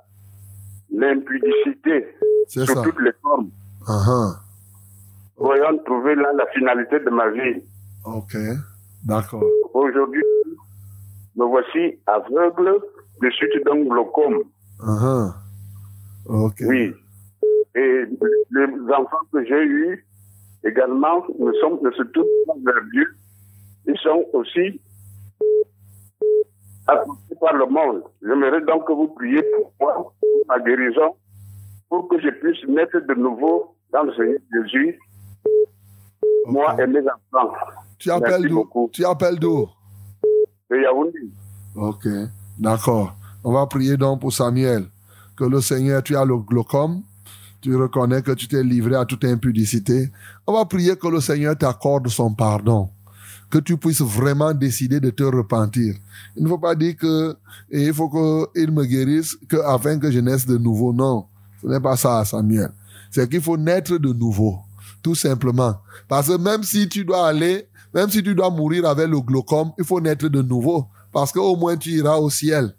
l'impudicité ça. toutes les formes. Uh-huh. Voyons trouver là la finalité de ma vie. Ok, d'accord. Aujourd'hui, me voici aveugle de suite d'un glaucome. Uh-huh. Ok. Oui. Et les enfants que j'ai eus également ne se tournent pas vers Dieu. Ils sont aussi apportés par le monde. J'aimerais donc que vous priez pour moi ma guérison pour que je puisse naître de nouveau dans le Seigneur Jésus, moi et mes enfants. Tu appelles d'où? Tu appelles d'où? De Yaoundé. Ok, d'accord. On va prier donc pour Samuel. Que le Seigneur, tu as le glaucome, tu reconnais que tu t'es livré à toute impudicité. On va prier que le Seigneur t'accorde son pardon. Que tu puisses vraiment décider de te repentir. Il ne faut pas dire que il faut qu'il me guérisse que afin que je naisse de nouveau. Non, ce n'est pas ça, Samuel. C'est qu'il faut naître de nouveau, tout simplement. Parce que même si tu dois aller, même si tu dois mourir avec le glaucome, il faut naître de nouveau. Parce qu'au moins tu iras au ciel.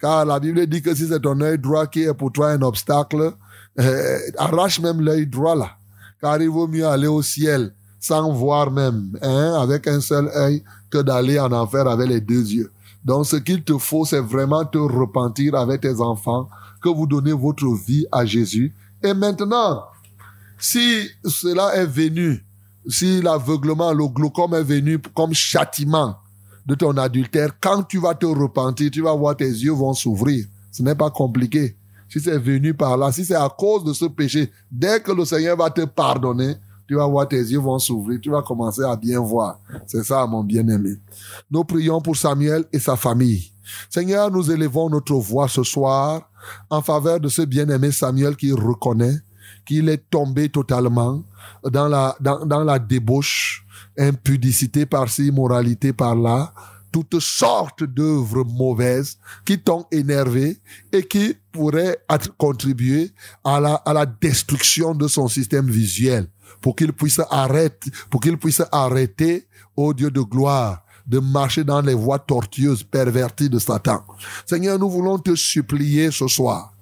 Car la Bible dit que si c'est ton œil droit qui est pour toi un obstacle, euh, arrache même l'œil droit là. Car il vaut mieux aller au ciel sans voir même, hein, avec un seul œil, que d'aller en enfer avec les deux yeux. Donc ce qu'il te faut, c'est vraiment te repentir avec tes enfants, que vous donnez votre vie à Jésus. Et maintenant, si cela est venu, si l'aveuglement, le glaucome est venu comme châtiment de ton adultère, quand tu vas te repentir, tu vas voir tes yeux vont s'ouvrir. Ce n'est pas compliqué. Si c'est venu par là, si c'est à cause de ce péché, dès que le Seigneur va te pardonner, tu vas voir tes yeux vont s'ouvrir, tu vas commencer à bien voir. C'est ça, mon bien-aimé. Nous prions pour Samuel et sa famille. Seigneur, nous élevons notre voix ce soir en faveur de ce bien-aimé Samuel qui reconnaît qu'il est tombé totalement dans la, dans, la débauche, impudicité par-ci, immoralité par-là, toutes sortes d'œuvres mauvaises qui t'ont énervé et qui pourraient contribuer à la, destruction de son système visuel pour qu'il puisse arrêter, pour qu'il puisse arrêter, ô Dieu de gloire, de marcher dans les voies tortueuses, perverties de Satan. Seigneur, nous voulons te supplier ce soir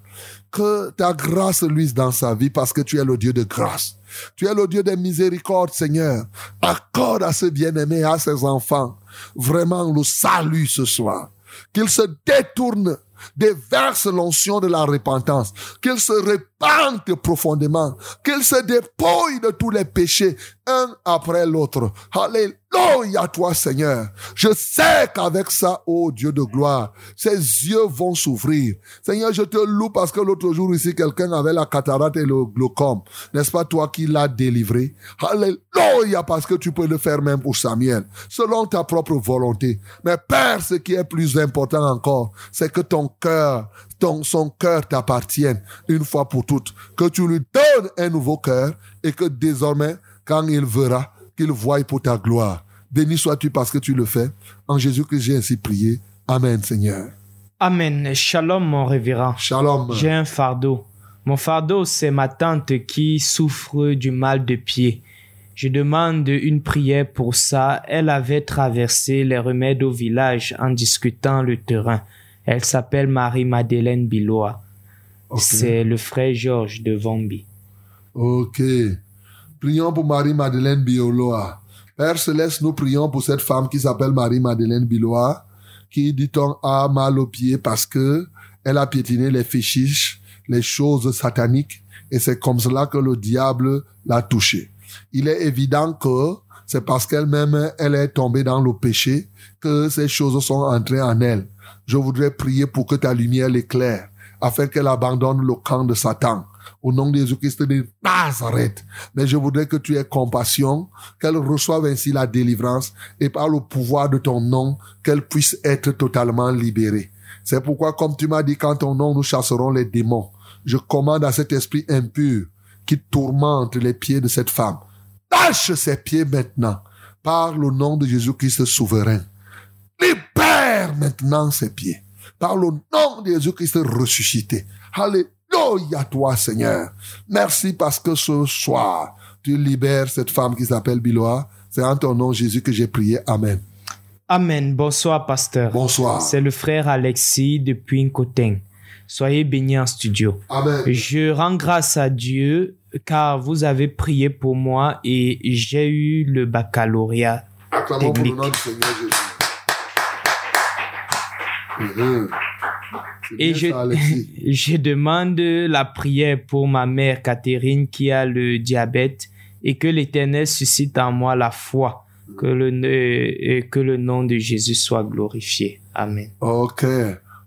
que ta grâce luise dans sa vie parce que tu es le Dieu de grâce. Tu es le Dieu de miséricorde, Seigneur. Accorde à ce bien-aimé, à ses enfants, vraiment le salut ce soir. Qu'ils se détournent, déversent l'onction de la repentance, qu'ils se répandent profondément, qu'ils se dépouillent de tous les péchés, un après l'autre. Alléluia, toi, Seigneur. Je sais qu'avec ça, oh Dieu de gloire, ses yeux vont s'ouvrir. Seigneur, je te loue parce que l'autre jour ici, quelqu'un avait la cataracte et le glaucome. N'est-ce pas toi qui l'as délivré? Alléluia, parce que tu peux le faire même pour Samuel, selon ta propre volonté. Mais Père, ce qui est plus important encore, c'est que ton cœur, ton, son cœur t'appartienne une fois pour toutes. Que tu lui donnes un nouveau cœur et que désormais, quand il verra, qu'il voie pour ta gloire. Béni sois-tu parce que tu le fais. En Jésus-Christ, j'ai ainsi prié. Amen, Seigneur. Amen. Shalom, mon révérend. Shalom. J'ai un fardeau. Mon fardeau, c'est ma tante qui souffre du mal de pied. Je demande une prière pour ça. Elle avait traversé les remèdes au village en discutant le terrain. Elle s'appelle Marie-Madeleine Bilois. C'est le frère Georges de Vombi. Ok. Prions pour Marie-Madeleine Bioloa. Père Céleste, nous prions pour cette femme qui s'appelle Marie-Madeleine Biloa, qui, dit-on, a mal aux pieds parce que elle a piétiné les fétiches, les choses sataniques, et c'est comme cela que le diable l'a touchée. Il est évident que c'est parce qu'elle-même, elle est tombée dans le péché que ces choses sont entrées en elle. Je voudrais prier pour que ta lumière l'éclaire, afin qu'elle abandonne le camp de Satan au nom de Jésus-Christ de Nazareth. Mais je voudrais que tu aies compassion, qu'elle reçoive ainsi la délivrance et par le pouvoir de ton nom, qu'elle puisse être totalement libérée. C'est pourquoi, comme tu m'as dit, quand ton nom nous chasserons les démons, je commande à cet esprit impur qui tourmente les pieds de cette femme. Lâche ses pieds maintenant par le nom de Jésus-Christ souverain. Maintenant ses pieds par le nom de Jésus-Christ ressuscité. Alléluia toi, Seigneur. Merci parce que ce soir, tu libères cette femme qui s'appelle Biloa. C'est en ton nom, Jésus, que j'ai prié. Amen. Amen. Bonsoir, pasteur. Bonsoir. C'est le frère Alexis depuis Nkoteng. Soyez bénis en studio. Amen. Je rends grâce à Dieu car vous avez prié pour moi et j'ai eu le baccalauréat Acclamons pour le nom du Seigneur Jésus. Mhm. C'est Et je, ça, *laughs* je demande la prière pour ma mère Catherine qui a le diabète et que l'Éternel suscite en moi la foi, que le, euh, que le nom de Jésus soit glorifié. Amen. Ok.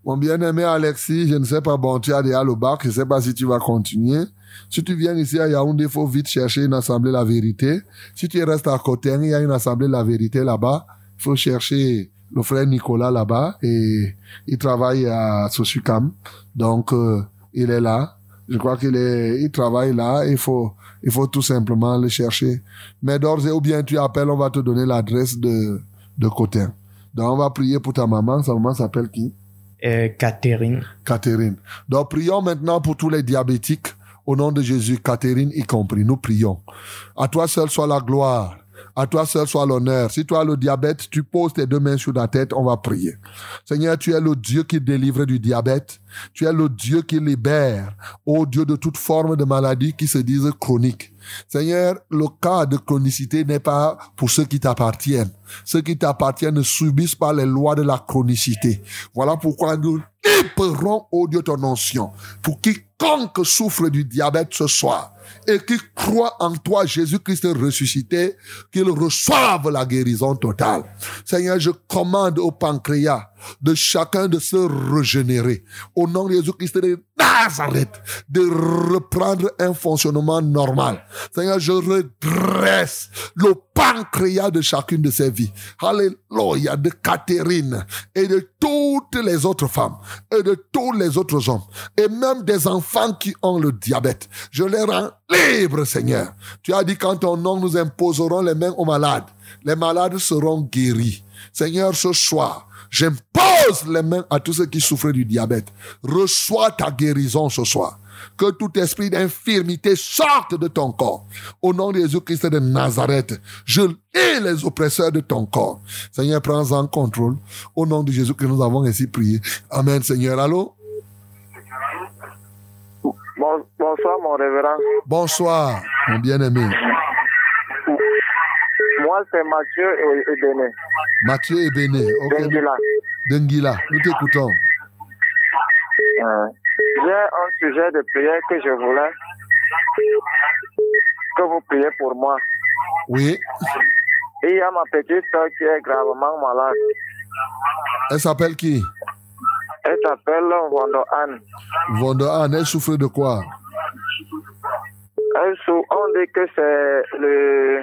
Mon bien-aimé Alexis, je ne sais pas, bon, tu as déjà le bac, je ne sais pas si tu vas continuer. Si tu viens ici à Yaoundé, il faut vite chercher une assemblée La Vérité. Si tu restes à côté, il y a une assemblée La Vérité là-bas. Il faut chercher le frère Nicolas là-bas et il travaille à Sosucam. Donc, euh, il est là. Je crois qu'il est, il travaille là. Il faut, il faut tout simplement le chercher. Mais d'ores et ou bien tu appelles, on va te donner l'adresse de, de Cotin. Donc, on va prier pour ta maman. Sa maman s'appelle qui? Euh, Catherine. Catherine. Donc, prions maintenant pour tous les diabétiques. Au nom de Jésus, Catherine y compris, nous prions. À toi seul soit la gloire. À toi seul soit l'honneur. Si as le diabète, tu poses tes deux mains sur ta tête, on va prier. Seigneur, tu es le Dieu qui délivre du diabète. Tu es le Dieu qui libère, ô Dieu de toute forme de maladie qui se disent chroniques. Seigneur, le cas de chronicité n'est pas pour ceux qui t'appartiennent. Ceux qui t'appartiennent ne subissent pas les lois de la chronicité. Voilà pourquoi nous libérons, ô Dieu, ton onction. Pour quiconque souffre du diabète ce soir et qui croit en toi, Jésus-Christ ressuscité, qu'il reçoive la guérison totale. Seigneur, je commande au pancréas de chacun de se régénérer. Au nom de Jésus-Christ de Nazareth, de reprendre un fonctionnement normal. Seigneur, je redresse le pancréas de chacune de ces vies. Alléluia, de Catherine et de toutes les autres femmes et de tous les autres hommes et même des enfants qui ont le diabète. Je les rends libres, Seigneur. Tu as dit quand ton nom nous imposerons les mains aux malades, les malades seront guéris. Seigneur, ce soir, J'impose les mains à tous ceux qui souffrent du diabète. Reçois ta guérison ce soir. Que tout esprit d'infirmité sorte de ton corps. Au nom de Jésus-Christ de Nazareth, je lis les oppresseurs de ton corps. Seigneur, prends en contrôle. Au nom de Jésus que nous avons ainsi prié. Amen, Seigneur. Allô? bonsoir, mon révérend. Bonsoir, mon bien-aimé. Moi, c'est Mathieu et, et Béné. Mathieu et Béné. ok. Denguila. Denguila, nous t'écoutons. Euh, J'ai un sujet de prière que je voulais que vous priez pour moi. Oui. Et il y a ma petite soeur qui est gravement malade. Elle s'appelle qui? Elle s'appelle Wando Anne. Vondo Anne, elle souffre de quoi? On dit que c'est le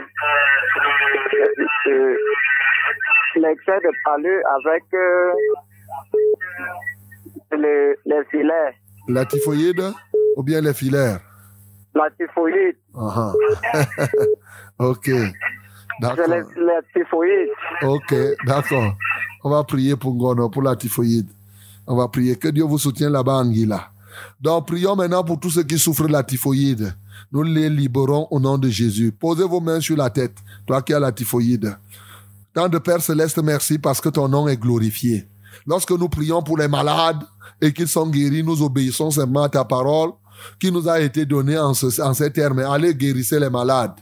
le- l'excès de palu avec euh, les, les filets, La typhoïde ou bien les filaires? la typhoïde. Ah. *laughs* ok. C'est D'accord. les, les typhoïdes. Ok, d'accord. On va prier pour Ngono, pour la typhoïde. On va prier. Que Dieu vous soutienne là-bas, Anguilla. Donc, prions maintenant pour tous ceux qui souffrent de la typhoïde. Nous les libérons au nom de Jésus. Posez vos mains sur la tête, toi qui as la typhoïde. Tant de Père Céleste, merci parce que ton nom est glorifié. Lorsque nous prions pour les malades et qu'ils sont guéris, nous obéissons simplement à ta parole qui nous a été donnée en, en ces termes. Allez guérissez les malades,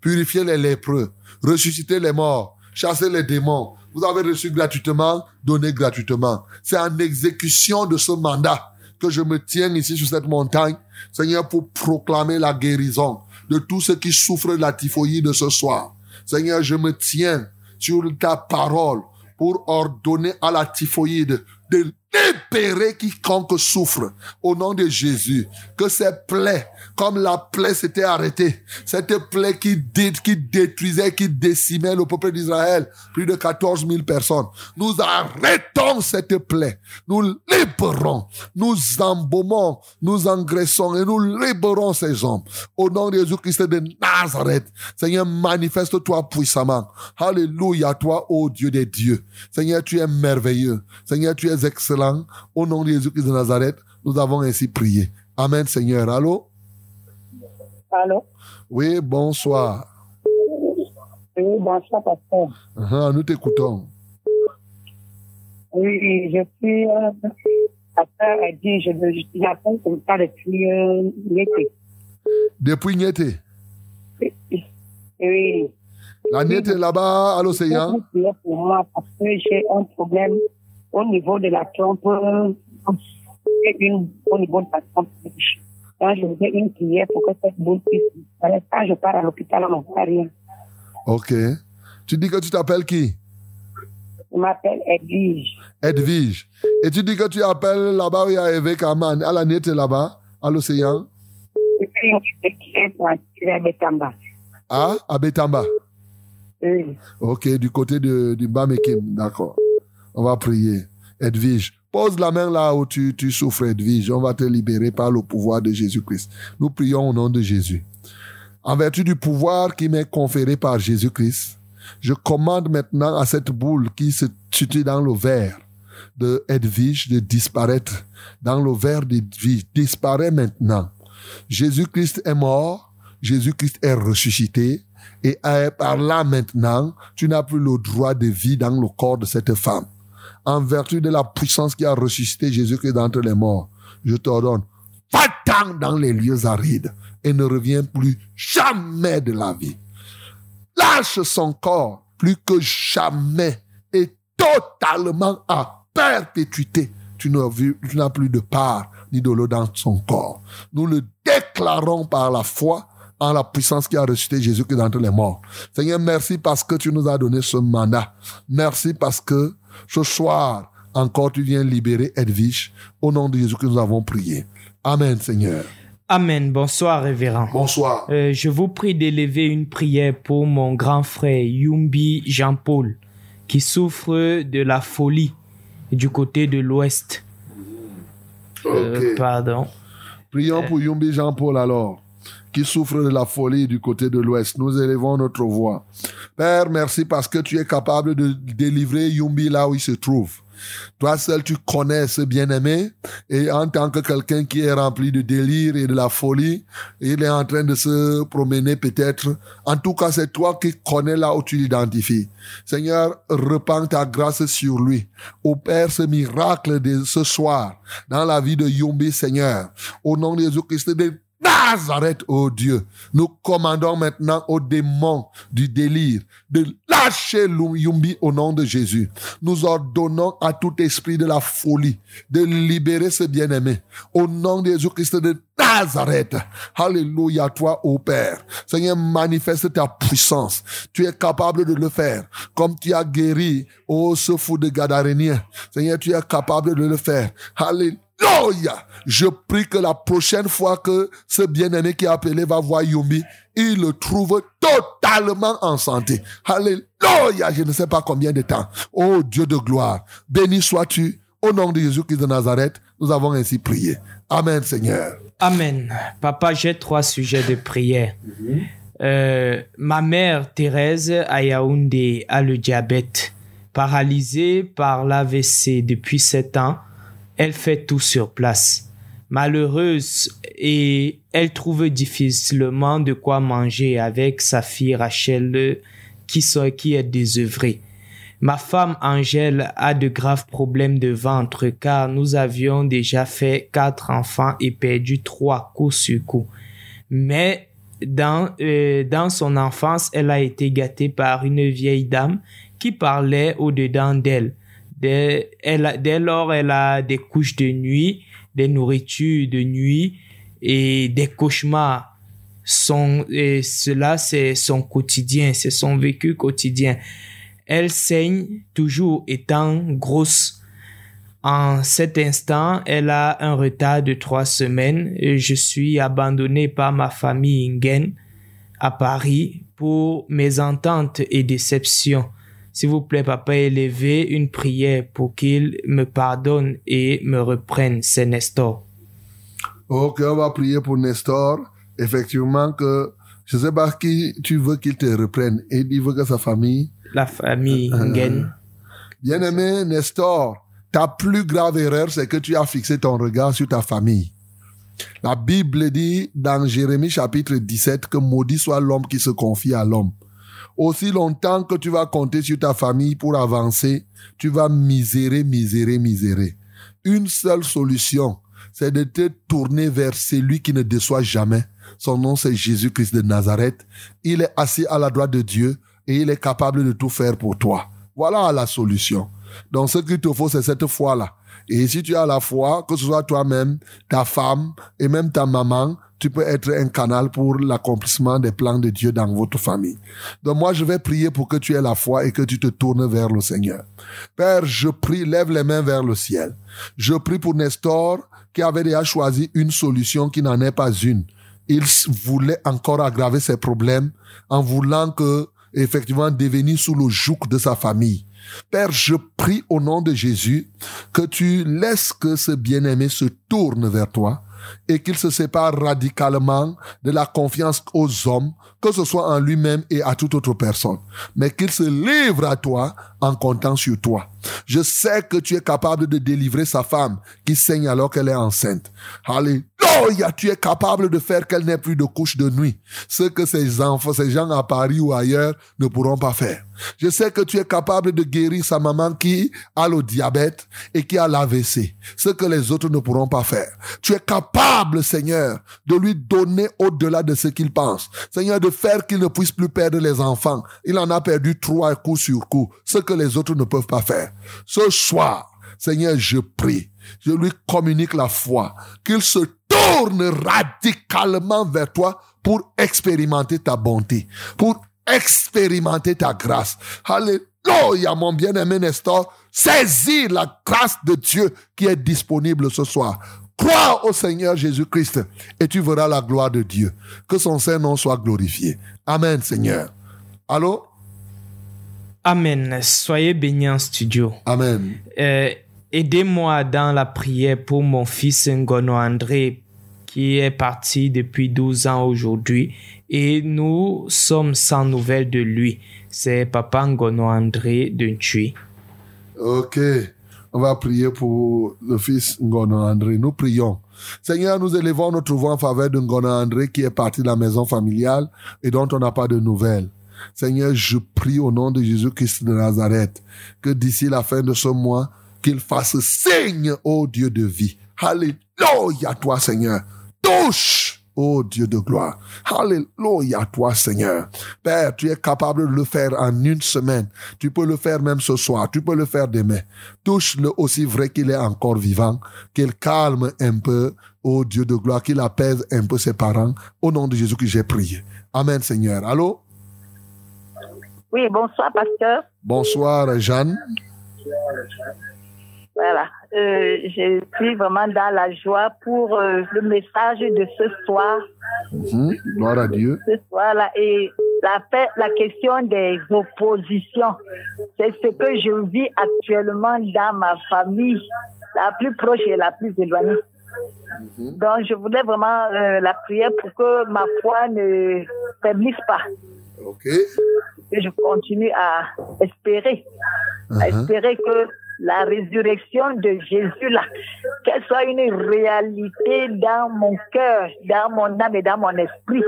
purifiez les lépreux, ressuscitez les morts, chassez les démons. Vous avez reçu gratuitement, donnez gratuitement. C'est en exécution de ce mandat je me tiens ici sur cette montagne, Seigneur, pour proclamer la guérison de tous ceux qui souffrent de la typhoïde ce soir. Seigneur, je me tiens sur ta parole pour ordonner à la typhoïde de libérer quiconque souffre au nom de Jésus. Que ces plaies, comme la plaie s'était arrêtée, cette plaie qui, qui détruisait, qui décimait le peuple d'Israël, plus de 14 000 personnes, nous arrêtons cette plaie, nous libérons, nous embaumons, nous engraissons et nous libérons ces hommes. Au nom de Jésus-Christ de Nazareth, Seigneur, manifeste-toi puissamment. Alléluia, toi, ô Dieu des dieux. Seigneur, tu es merveilleux. Seigneur, tu es excellent. Au nom de Jésus-Christ de Nazareth, nous avons ainsi prié. Amen, Seigneur. Allô? Allô? Oui, bonsoir. Oui, bonsoir, pasteur. Ah, nous t'écoutons. Oui, je suis. Euh, pasteur a dit, je j'attends comme ça depuis euh. Depuis Niété. Oui. La Niété là-bas à l'océan. pour moi parce que j'ai un problème au niveau de la trompe, une, au niveau de la trompe. Quand je voudrais une prière pour que cette boule puisse disparaître, quand je pars à l'hôpital, on ne voit rien. Ok. Tu dis que tu t'appelles qui? Je m'appelle Edwige. Edwige. Et tu dis que tu appelles là-bas où il y a Eve Kaman, à la nette là-bas, à l'océan? Je suis un pour attirer à Betamba. Ah, à Betamba. Oui. Ok, du côté de, du Bamekim, d'accord. On va prier. Edwige, pose la main là où tu, tu souffres, Edwige. On va te libérer par le pouvoir de Jésus-Christ. Nous prions au nom de Jésus. En vertu du pouvoir qui m'est conféré par Jésus-Christ, je commande maintenant à cette boule qui se situe dans le verre de Edwige de disparaître. Dans le verre d'Edwige, disparaît maintenant. Jésus-Christ est mort, Jésus-Christ est ressuscité, et par là maintenant, tu n'as plus le droit de vie dans le corps de cette femme. En vertu de la puissance qui a ressuscité Jésus-Christ d'entre les morts, je t'ordonne, va-t'en dans les lieux arides et ne reviens plus jamais de la vie. Lâche son corps plus que jamais et totalement à perpétuité. Tu n'as plus de part ni de l'eau dans son corps. Nous le déclarons par la foi en la puissance qui a ressuscité Jésus-Christ d'entre les morts. Seigneur, merci parce que tu nous as donné ce mandat. Merci parce que ce soir, encore tu viens libérer Edwige. Au nom de Jésus que nous avons prié. Amen, Seigneur. Amen. Bonsoir, révérend. Bonsoir. Euh, je vous prie d'élever une prière pour mon grand frère Yumbi Jean-Paul, qui souffre de la folie du côté de l'Ouest. Euh, pardon. Prions pour Yumbi Jean-Paul alors, qui souffre de la folie du côté de l'Ouest. Nous élevons notre voix. Père, merci parce que tu es capable de délivrer Yumbi là où il se trouve. Toi seul, tu connais ce bien-aimé et en tant que quelqu'un qui est rempli de délire et de la folie, il est en train de se promener peut-être. En tout cas, c'est toi qui connais là où tu l'identifies. Seigneur, repends ta grâce sur lui. Opère ce miracle de ce soir dans la vie de Yumbi, Seigneur. Au nom de Jésus-Christ de Nazareth, oh Dieu, nous commandons maintenant aux démons du délire de lâcher Yumbi au nom de Jésus. Nous ordonnons à tout esprit de la folie de libérer ce bien-aimé au nom de Jésus-Christ de Nazareth. Alléluia, toi, ô Père. Seigneur, manifeste ta puissance. Tu es capable de le faire. Comme tu as guéri, ô ce fou de Gadarénien. Seigneur, tu es capable de le faire. Alléluia. Je prie que la prochaine fois que ce bien-aimé qui est appelé va voir Yumbi, il le trouve totalement en santé. Alléluia. Je ne sais pas combien de temps. Oh Dieu de gloire. Béni sois-tu. Au nom de Jésus-Christ de Nazareth, nous avons ainsi prié. Amen, Seigneur. Amen. Papa, j'ai trois sujets de prière. Euh, ma mère Thérèse à a le diabète. Paralysée par l'AVC depuis sept ans, elle fait tout sur place. Malheureuse et elle trouve difficilement de quoi manger avec sa fille Rachel qui, qui est désœuvrée. Ma femme Angèle a de graves problèmes de ventre car nous avions déjà fait quatre enfants et perdu trois coup sur coup. Mais dans, euh, dans son enfance, elle a été gâtée par une vieille dame qui parlait au-dedans d'elle. Dès, elle dès lors, elle a des couches de nuit, des nourritures de nuit et des cauchemars. Et cela, c'est son quotidien, c'est son vécu quotidien. Elle saigne toujours étant grosse. En cet instant, elle a un retard de trois semaines. Et je suis abandonné par ma famille Ingen à Paris pour mes ententes et déceptions. S'il vous plaît, papa, élevez une prière pour qu'il me pardonne et me reprenne. C'est Nestor. Ok, on va prier pour Nestor. Effectivement que je sais pas qui tu veux qu'il te reprenne. Et il veut que sa famille. La famille Ngen. Bien-aimé Nestor, ta plus grave erreur, c'est que tu as fixé ton regard sur ta famille. La Bible dit dans Jérémie chapitre 17 que maudit soit l'homme qui se confie à l'homme. Aussi longtemps que tu vas compter sur ta famille pour avancer, tu vas misérer, misérer, misérer. Une seule solution, c'est de te tourner vers celui qui ne déçoit jamais. Son nom, c'est Jésus-Christ de Nazareth. Il est assis à la droite de Dieu et il est capable de tout faire pour toi. Voilà la solution. Donc, ce qu'il te faut, c'est cette foi-là. Et si tu as la foi, que ce soit toi-même, ta femme et même ta maman, tu peux être un canal pour l'accomplissement des plans de Dieu dans votre famille. Donc moi, je vais prier pour que tu aies la foi et que tu te tournes vers le Seigneur. Père, je prie, lève les mains vers le ciel. Je prie pour Nestor qui avait déjà choisi une solution qui n'en est pas une. Il voulait encore aggraver ses problèmes en voulant que, effectivement, devenir sous le joug de sa famille. Père, je prie au nom de Jésus que tu laisses que ce bien-aimé se tourne vers toi et qu'il se sépare radicalement de la confiance aux hommes, que ce soit en lui-même et à toute autre personne, mais qu'il se livre à toi en comptant sur toi. Je sais que tu es capable de délivrer sa femme qui saigne alors qu'elle est enceinte. Alléluia, tu es capable de faire qu'elle n'ait plus de couche de nuit. Ce que ces enfants, ces gens à Paris ou ailleurs ne pourront pas faire. Je sais que tu es capable de guérir sa maman qui a le diabète et qui a l'AVC. Ce que les autres ne pourront pas faire. Tu es capable, Seigneur, de lui donner au-delà de ce qu'il pense. Seigneur, de faire qu'il ne puisse plus perdre les enfants. Il en a perdu trois coups sur coup. Ce que les autres ne peuvent pas faire. Ce soir, Seigneur, je prie. Je lui communique la foi. Qu'il se tourne radicalement vers toi pour expérimenter ta bonté. Pour expérimenter ta grâce. Alléluia, mon bien-aimé Nestor. Saisis la grâce de Dieu qui est disponible ce soir. Crois au Seigneur Jésus-Christ et tu verras la gloire de Dieu. Que son Saint-Nom soit glorifié. Amen, Seigneur. Allô? Amen. Soyez bénis en studio. Amen. Euh, Aidez-moi dans la prière pour mon fils Ngono André qui est parti depuis 12 ans aujourd'hui et nous sommes sans nouvelles de lui. C'est Papa Ngono André de Ntui. Ok. On va prier pour le fils Ngono André. Nous prions. Seigneur, nous élevons notre voix en faveur de Ngono André qui est parti de la maison familiale et dont on n'a pas de nouvelles. Seigneur, je prie au nom de Jésus-Christ de Nazareth que d'ici la fin de ce mois, qu'il fasse signe, ô Dieu de vie. Alléluia, toi, Seigneur. Touche, ô Dieu de gloire. Alléluia, toi, Seigneur. Père, tu es capable de le faire en une semaine. Tu peux le faire même ce soir. Tu peux le faire demain. Touche-le aussi vrai qu'il est encore vivant. Qu'il calme un peu, ô Dieu de gloire, qu'il apaise un peu ses parents. Au nom de Jésus que j'ai prié. Amen, Seigneur. Allô? Oui, bonsoir, pasteur. Bonsoir, Jeanne. Voilà. Euh, je suis vraiment dans la joie pour euh, le message de ce soir. Mhm. Gloire à Dieu. Ce soir-là. Et la, question des oppositions, c'est ce que je vis actuellement dans ma famille, la plus proche et la plus éloignée. Donc, je voulais vraiment euh, la prière pour que ma foi ne faiblisse pas. OK. Que je continue à espérer, à Uh-huh. espérer que la résurrection de Jésus, là, qu'elle soit une réalité dans mon cœur, dans mon âme et dans mon esprit.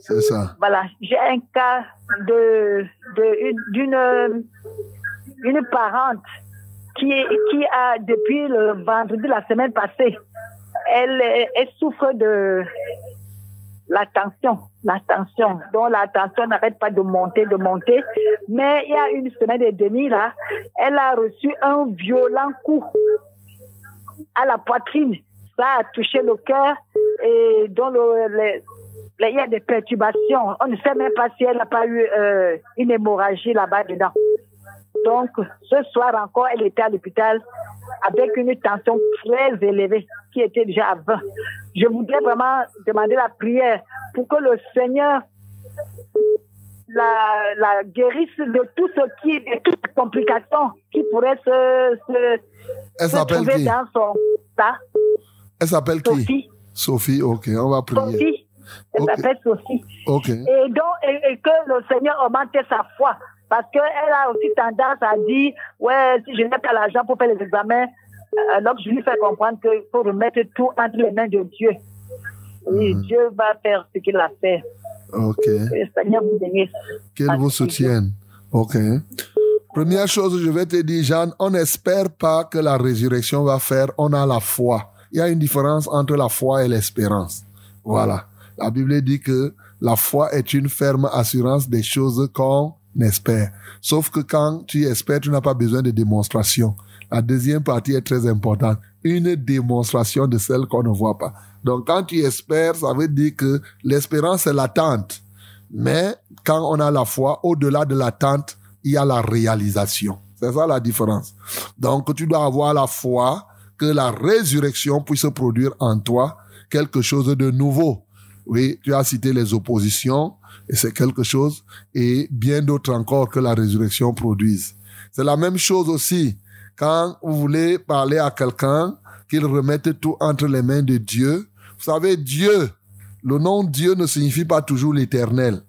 C'est ça. Voilà, j'ai un cas de de- d'une une parente qui qui a depuis le vendredi la semaine passée, elle elle souffre de la tension, la tension, dont la tension n'arrête pas de monter, de monter. Mais il y a une semaine et demie là, elle a reçu un violent coup à la poitrine. Ça a touché le cœur et dans le- le- il y a des perturbations. On ne sait même pas si elle n'a pas eu euh, une hémorragie là-bas dedans. Donc, ce soir encore, elle était à l'hôpital avec une tension très élevée qui était déjà à 20. Je voudrais vraiment demander la prière pour que le Seigneur la, la guérisse de tout ce qui, de toutes les complications qui pourraient se, se, Elle se s'appelle trouver qui? dans son tas. Elle s'appelle qui? Sophie. Sophie, ok, on va prier. Sophie. Elle s'appelle Sophie. Ok. Et donc, et, et que le Seigneur augmente sa foi. Parce qu'elle a aussi tendance à dire, ouais, si je n'ai pas l'argent pour faire les examens, alors je lui fais comprendre qu'il faut remettre tout entre les mains de Dieu. Et Dieu va faire ce qu'il a fait. Ok. Que le Seigneur vous bénisse. Qu'il vous soutienne. Ok. Première chose, je vais te dire, Jeanne, on n'espère pas que la résurrection va faire, on a la foi. Il y a une différence entre la foi et l'espérance. Voilà. La Bible dit que la foi est une ferme assurance des choses qu'on n'espère. Sauf que quand tu espères, tu n'as pas besoin de démonstration. La deuxième partie est très importante. Une démonstration de celle qu'on ne voit pas. Donc quand tu espères, ça veut dire que l'espérance c'est l'attente. Mais quand on a la foi, au-delà de l'attente, il y a la réalisation. C'est ça la différence. Donc tu dois avoir la foi que la résurrection puisse produire en toi quelque chose de nouveau. Oui, tu as cité les oppositions, et c'est quelque chose, et bien d'autres encore que la résurrection produise. C'est la même chose aussi quand vous voulez parler à quelqu'un, qu'il remette tout entre les mains de Dieu. Vous savez, Dieu, le nom Dieu ne signifie pas toujours l'éternel.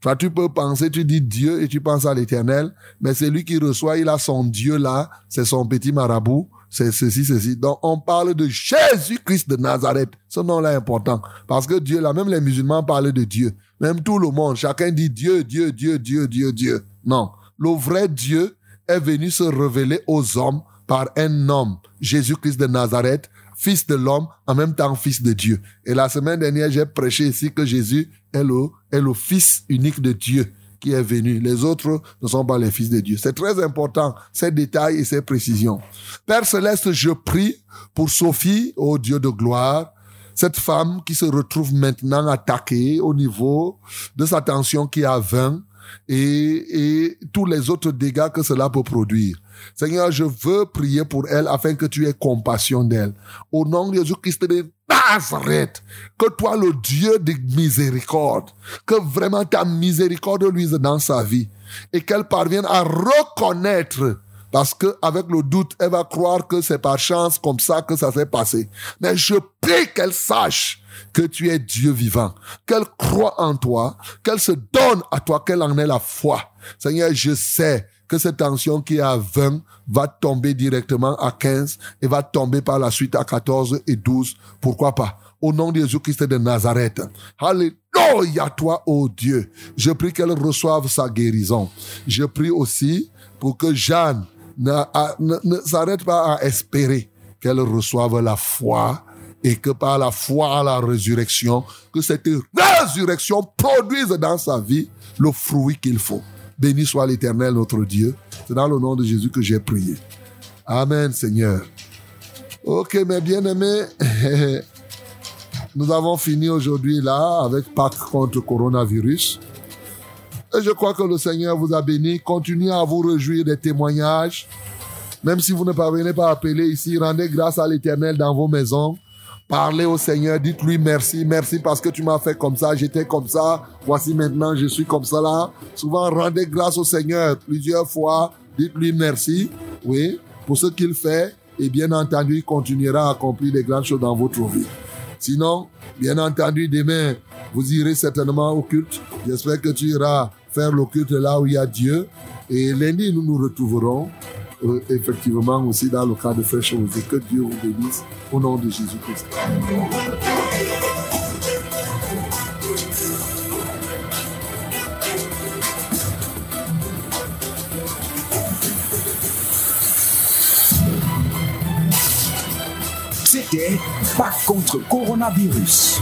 Toi, tu peux penser, tu dis Dieu et tu penses à l'éternel, mais c'est lui qui reçoit, il a son Dieu là, c'est son petit marabout, c'est ceci, ceci. Donc, on parle de Jésus-Christ de Nazareth. Ce nom-là est important. Parce que Dieu, là, même les musulmans parlent de Dieu. Même tout le monde, chacun dit Dieu, Dieu, Dieu, Dieu, Dieu, Dieu. Non. Le vrai Dieu est venu se révéler aux hommes par un homme, Jésus-Christ de Nazareth, fils de l'homme, en même temps fils de Dieu. Et la semaine dernière, j'ai prêché ici que Jésus est le, est fils unique de Dieu qui est venu. Les autres ne sont pas les fils de Dieu. C'est très important, ces détails et ces précisions. Père Céleste, je prie pour Sophie, ô Dieu de gloire, cette femme qui se retrouve maintenant attaquée au niveau de sa tension qui a 20 et, tous les autres dégâts que cela peut produire. Seigneur, je veux prier pour elle afin que tu aies compassion d'elle. Au nom de Jésus-Christ de Nazareth, que toi, le Dieu de miséricorde, que vraiment ta miséricorde luise dans sa vie et qu'elle parvienne à reconnaître parce que avec le doute, elle va croire que c'est par chance comme ça que ça s'est passé. Mais je prie qu'elle sache que tu es Dieu vivant, qu'elle croit en toi, qu'elle se donne à toi, qu'elle en ait la foi. Seigneur, je sais que cette tension qui est à 20 va tomber directement à 15 et va tomber par la suite à 14 et 12. Pourquoi pas? Au nom de Jésus-Christ de Nazareth. Alléluia toi, ô Dieu. Je prie qu'elle reçoive sa guérison. Je prie aussi pour que Jeanne ne, s'arrête pas à espérer qu'elle reçoive la foi et que par la foi à la résurrection, que cette résurrection produise dans sa vie le fruit qu'il faut. Béni soit l'Éternel, notre Dieu. C'est dans le nom de Jésus que j'ai prié. Amen, Seigneur. Ok, mes bien-aimés, *laughs* nous avons fini aujourd'hui là avec Pâques contre coronavirus. Et je crois que le Seigneur vous a béni. Continuez à vous réjouir des témoignages. Même si vous ne parvenez pas à appeler ici, rendez grâce à l'Éternel dans vos maisons. Parlez au Seigneur, dites-lui merci, merci parce que tu m'as fait comme ça, j'étais comme ça, voici maintenant je suis comme ça là. Souvent, rendez grâce au Seigneur plusieurs fois, dites-lui merci, oui, pour ce qu'il fait, et bien entendu, il continuera à accomplir des grandes choses dans votre vie. Sinon, bien entendu, demain, vous irez certainement au culte. J'espère que tu iras faire le culte là où il y a Dieu. Et lundi, nous nous retrouverons euh, effectivement aussi dans le cas de choses. Et que Dieu vous bénisse au nom de Jésus-Christ. C'était Pas contre coronavirus.